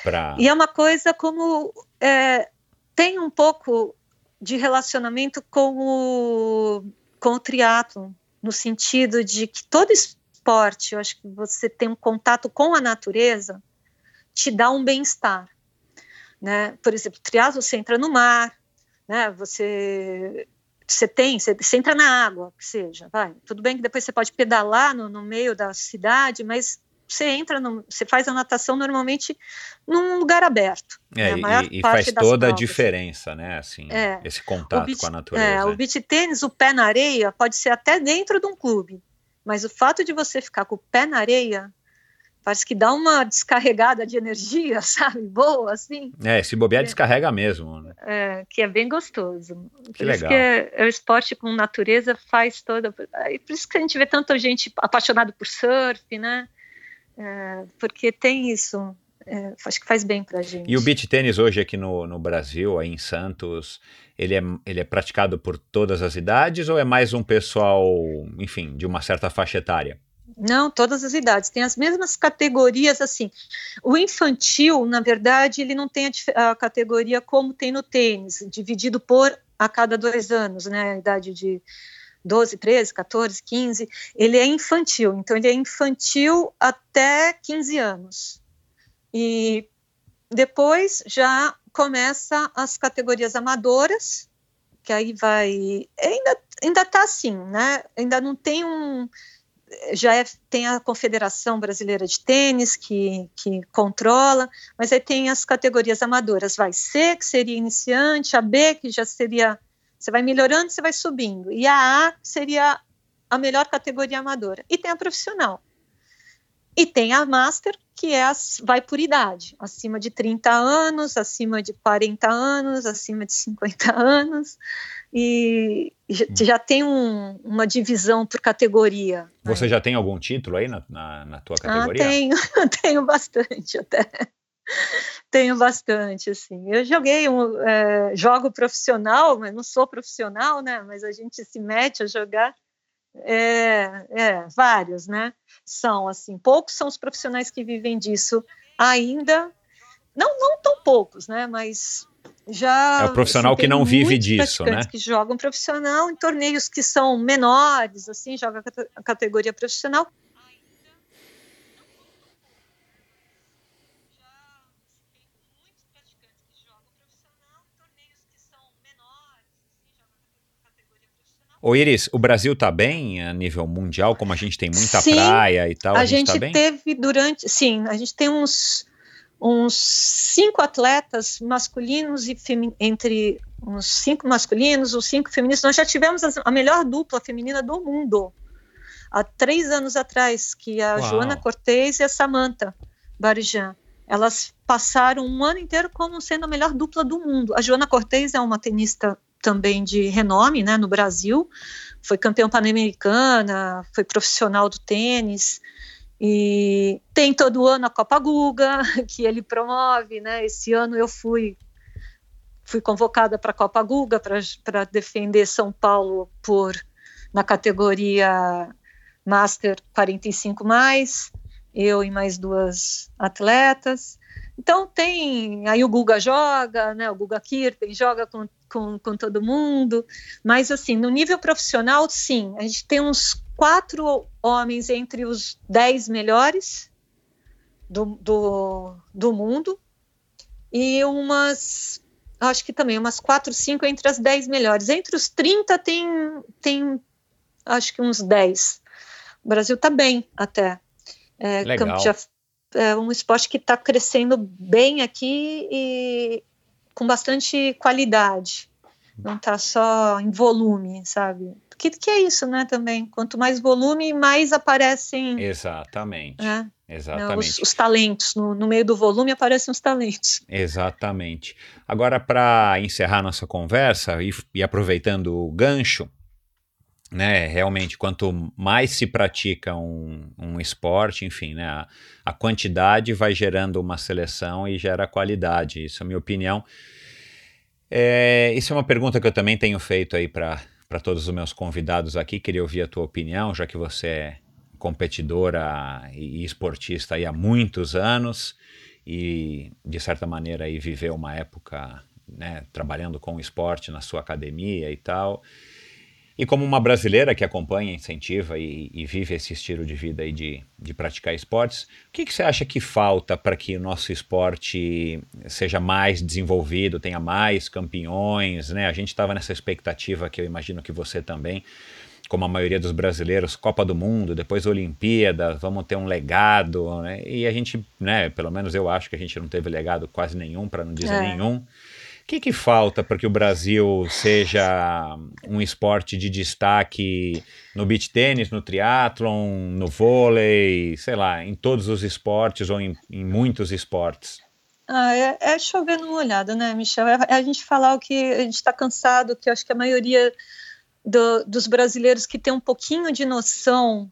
Pra... E é uma coisa como é, tem um pouco de relacionamento com o, com o triatlo, no sentido de que todo esporte, eu acho que você tem um contato com a natureza, te dá um bem-estar. Né? Por exemplo, triatlo você entra no mar, né? Você você tem, você, você, entra na água, que seja, vai. Tudo bem que depois você pode pedalar no, no meio da cidade, mas você entra, no, você faz a natação normalmente num lugar aberto. É, né? e, e faz toda provas. a diferença, né? Assim, é. esse contato beach, com a natureza. É, o beach tênis, o pé na areia, pode ser até dentro de um clube, mas o fato de você ficar com o pé na areia parece que dá uma descarregada de energia, <laughs> sabe? Boa, assim. É, se bobear, é, descarrega mesmo. Né? É, que é bem gostoso. Que por legal. isso que é, é, o esporte com natureza faz toda. É por isso que a gente vê tanta gente apaixonada por surf, né? É, porque tem isso. É, acho que faz bem pra gente. E o beach tênis hoje aqui no, no Brasil, aí em Santos, ele é, ele é praticado por todas as idades ou é mais um pessoal, enfim, de uma certa faixa etária? Não, todas as idades. Tem as mesmas categorias, assim. O infantil, na verdade, ele não tem a, a categoria como tem no tênis, dividido por a cada dois anos, né? A idade de 12, 13, 14, 15. Ele é infantil, então ele é infantil até 15 anos. E depois já começa as categorias amadoras, que aí vai. Ainda, ainda tá assim, né? Ainda não tem um já é, tem a Confederação Brasileira de Tênis que, que controla, mas aí tem as categorias amadoras, vai C, que seria iniciante, a B, que já seria, você vai melhorando, você vai subindo, e a A seria a melhor categoria amadora, e tem a profissional. E tem a Master, que é as, vai por idade, acima de 30 anos, acima de 40 anos, acima de 50 <laughs> anos, e já, hum. já tem um, uma divisão por categoria. Né? Você né? já tem algum título aí na, na, na tua ah, categoria? Ah, tenho, <laughs> tenho bastante até. <laughs> tenho bastante, assim. Eu joguei um é, jogo profissional, mas não sou profissional, né? Mas a gente se mete a jogar. É, é, vários, né? São assim, poucos são os profissionais que vivem disso ainda. Não, não tão poucos, né? Mas já é o profissional assim, que não vive disso, né? Que jogam profissional em torneios que são menores, assim, joga a categoria profissional. Ô Iris, o Brasil está bem a nível mundial, como a gente tem muita sim, praia e tal? A, a gente, tá teve durante, sim, a gente tem uns uns cinco atletas masculinos e entre uns cinco masculinos, os cinco femininos. Nós já tivemos a melhor dupla feminina do mundo há três anos atrás, que a Uau. Joana Cortez e a Samantha Barijan. Elas passaram um ano inteiro como sendo a melhor dupla do mundo. A Joana Cortez é uma tenista também de renome né, no Brasil, foi campeã pan-americana, foi profissional do tênis, e tem todo ano a Copa Guga, <laughs> que ele promove, né? Esse ano eu fui fui convocada para a Copa Guga para defender São Paulo por na categoria Master 45 mais, eu e mais duas atletas. Então tem, aí o Guga joga, né? O Guga Kirten joga com, com, com todo mundo, mas assim, no nível profissional, sim, a gente tem uns quatro homens entre os dez melhores do, do, do mundo e umas, acho que também umas quatro, cinco entre as dez melhores. Entre os 30 tem, tem acho que uns 10. O Brasil está bem até. É, Legal. Já, é um esporte que está crescendo bem aqui e com bastante qualidade. Não está só em volume, sabe? que, que é isso, né, também. Quanto mais volume, mais aparecem. Exatamente. Né, Exatamente. Né, os, os, talentos. No, no, meio do volume aparecem os talentos. Exatamente. Agora, para encerrar nossa conversa e, e aproveitando o gancho, né, realmente, quanto mais se pratica um, um esporte, enfim, né, a, a, quantidade vai gerando uma seleção e gera qualidade. Isso é a minha opinião. É, isso é uma pergunta que eu também tenho feito aí para todos os meus convidados aqui. Queria ouvir a tua opinião, já que você é competidora e esportista há muitos anos e, de certa maneira, aí viveu uma época né, trabalhando com o esporte na sua academia e tal. E como uma brasileira que acompanha, incentiva e, e vive esse estilo de vida aí de, de praticar esportes, o que, que você acha que falta para que o nosso esporte seja mais desenvolvido, tenha mais campeões? Né? A gente estava nessa expectativa que eu imagino que você também, como a maioria dos brasileiros, Copa do Mundo, depois Olimpíada, vamos ter um legado, né? E a gente, né, pelo menos eu acho que a gente não teve legado quase nenhum, para não dizer é. nenhum. Que, que falta para que o Brasil seja um esporte de destaque no beach tênis, no triatlon, no vôlei, sei lá, em todos os esportes ou em, em muitos esportes? Ah, é, é chover numa olhada, né, Michel? É, é, a gente falar o que a gente está cansado, que acho que a maioria do, dos brasileiros que tem um pouquinho de noção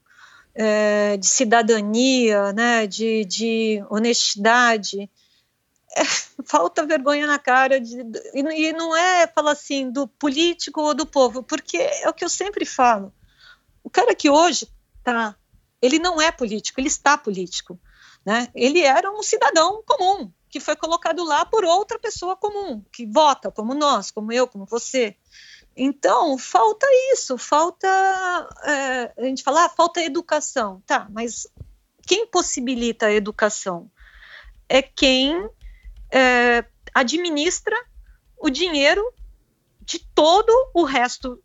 é, de cidadania, né, de, de honestidade, é, <laughs> falta vergonha na cara de, e, e não é falar assim do político ou do povo, porque é o que eu sempre falo. O cara que hoje tá, ele não é político, ele está político, né? Ele era um cidadão comum que foi colocado lá por outra pessoa comum que vota, como nós, como eu, como você. Então falta isso, falta é, a gente fala, ah, falta educação, tá? Mas quem possibilita a educação é quem é, administra o dinheiro de todo o resto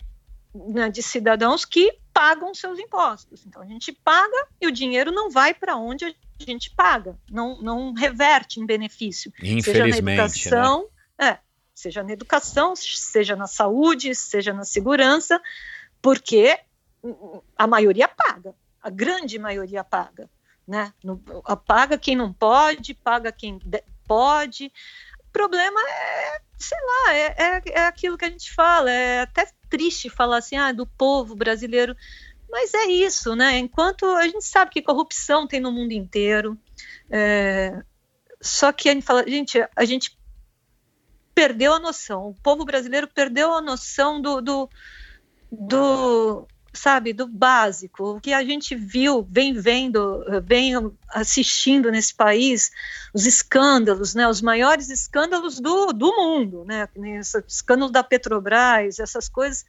né, de cidadãos que pagam seus impostos. Então a gente paga e o dinheiro não vai para onde a gente paga, não, não reverte em benefício. Seja na né? educação, né? é, seja na educação, seja na saúde, seja na segurança, porque a maioria paga, a grande maioria paga. Né? paga quem não pode, paga quem pode. O problema é, sei lá, é, é, é aquilo que a gente fala, é até triste falar assim, ah, do povo brasileiro, mas é isso, né? Enquanto a gente sabe que corrupção tem no mundo inteiro, é, só que a gente fala, gente, a gente perdeu a noção, o povo brasileiro perdeu a noção do, do, do sabe, do básico, o que a gente viu, vem vendo, vem assistindo nesse país, os escândalos, né, os maiores escândalos do, do mundo, né, esse escândalo da Petrobras, essas coisas.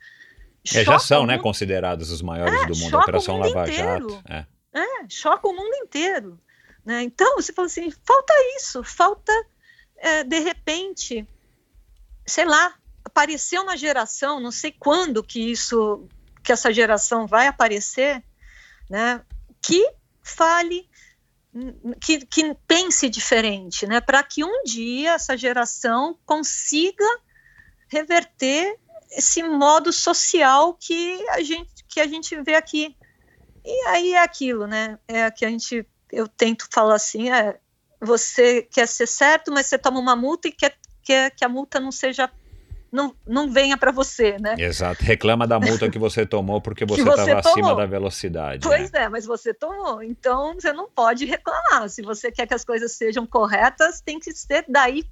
É, já são, né, considerados os maiores é, do mundo, a Operação Lava Jato. É. é, choca o mundo inteiro. Né? Então, você fala assim, falta isso, falta, é, de repente, sei lá, aparecer uma geração, não sei quando que isso que essa geração vai aparecer, né, que fale, que, que pense diferente, né, para que um dia essa geração consiga reverter esse modo social que a gente que a gente vê aqui. E aí é aquilo, né? É que a gente eu tento falar assim, é, você quer ser certo, mas você toma uma multa e quer, quer que a multa não seja não, não venha para você, né? Exato. Reclama da multa que você tomou porque <laughs> você estava acima da velocidade. Pois né? é, mas você tomou. Então você não pode reclamar. Se você quer que as coisas sejam corretas, tem que ser daí.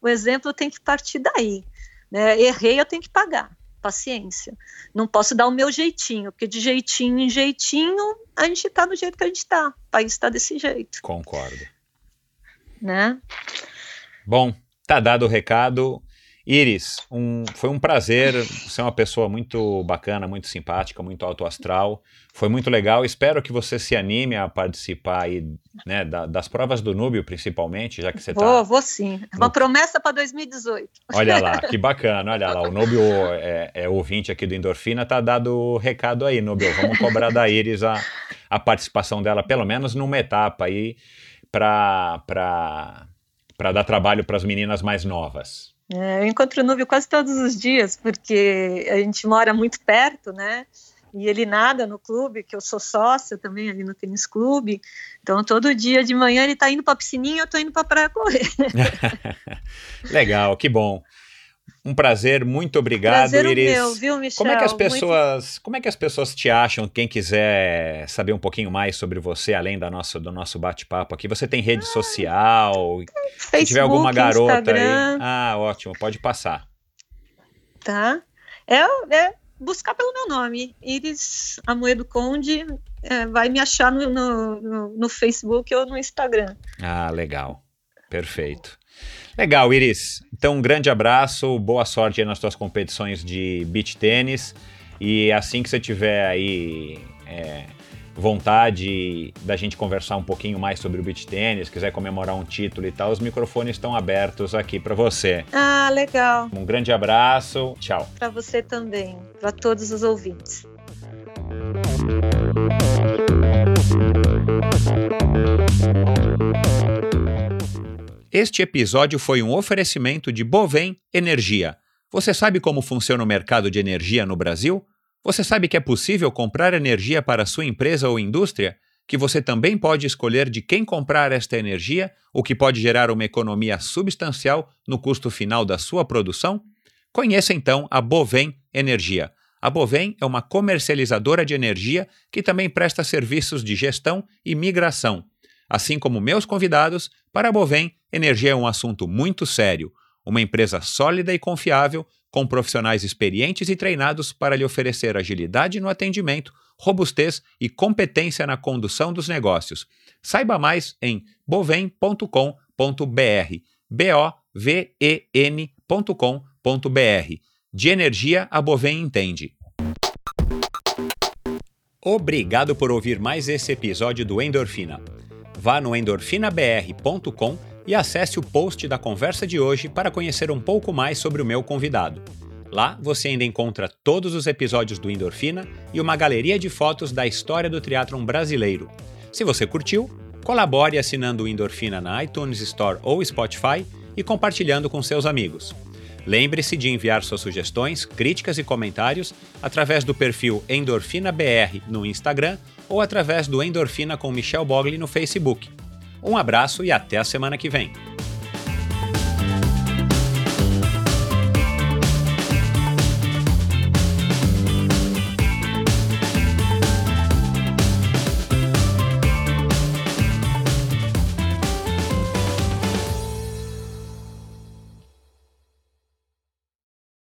O exemplo tem que partir daí. Né? Errei, eu tenho que pagar. Paciência. Não posso dar o meu jeitinho, porque de jeitinho em jeitinho a gente está do jeito que a gente está. O país está desse jeito. Concordo. Né? Bom, tá dado o recado. Iris, um, foi um prazer. Você é uma pessoa muito bacana, muito simpática, muito alto astral. Foi muito legal. Espero que você se anime a participar aí, né, da, das provas do Núbio, principalmente, já que você está. Vou, vou sim. É uma promessa para 2018. Olha lá, <laughs> que bacana. Olha lá, o Núbio é, é ouvinte aqui do Endorfina, tá dado o recado aí, Núbio. Vamos cobrar da Iris a, a participação dela, pelo menos numa etapa aí, para dar trabalho para as meninas mais novas. É, eu encontro o Núbio quase todos os dias, porque a gente mora muito perto, né? E ele nada no clube, que eu sou sócia também ali no tênis clube. Então, todo dia de manhã ele está indo para a piscininha e eu estou indo para a praia correr. <laughs> Legal, que bom. Um prazer, muito obrigado, prazer Iris. Meu, viu, Michel? Como é que as pessoas, muito... como é que as pessoas te acham? Quem quiser saber um pouquinho mais sobre você, além da nossa, do nosso bate-papo aqui, você tem rede ah, social? Facebook, Se tiver alguma garota Instagram. aí, ah, ótimo, pode passar. Tá. É, é buscar pelo meu nome, Iris Amoedo Conde, é, vai me achar no, no, no Facebook ou no Instagram. Ah, legal, perfeito. Legal, Iris. Então, um grande abraço, boa sorte nas tuas competições de beach tênis. E assim que você tiver aí é, vontade da gente conversar um pouquinho mais sobre o beach tênis, quiser comemorar um título e tal, os microfones estão abertos aqui para você. Ah, legal. Um grande abraço, tchau. Para você também, para todos os ouvintes. Este episódio foi um oferecimento de Bovem Energia. Você sabe como funciona o mercado de energia no Brasil? Você sabe que é possível comprar energia para sua empresa ou indústria? Que você também pode escolher de quem comprar esta energia, o que pode gerar uma economia substancial no custo final da sua produção? Conheça então a Bovem Energia. A Bovem é uma comercializadora de energia que também presta serviços de gestão e migração. Assim como meus convidados, para a Bovem, energia é um assunto muito sério. Uma empresa sólida e confiável com profissionais experientes e treinados para lhe oferecer agilidade no atendimento, robustez e competência na condução dos negócios. Saiba mais em bovem.com.br. B O V E N.com.br. De energia a Bovem entende. Obrigado por ouvir mais esse episódio do Endorfina. Vá no endorfinabr.com e acesse o post da conversa de hoje para conhecer um pouco mais sobre o meu convidado. Lá você ainda encontra todos os episódios do Endorfina e uma galeria de fotos da história do teatro brasileiro. Se você curtiu, colabore assinando o Endorfina na iTunes Store ou Spotify e compartilhando com seus amigos. Lembre-se de enviar suas sugestões, críticas e comentários através do perfil EndorfinaBR no Instagram ou através do Endorfina com Michel Bogli no Facebook. Um abraço e até a semana que vem.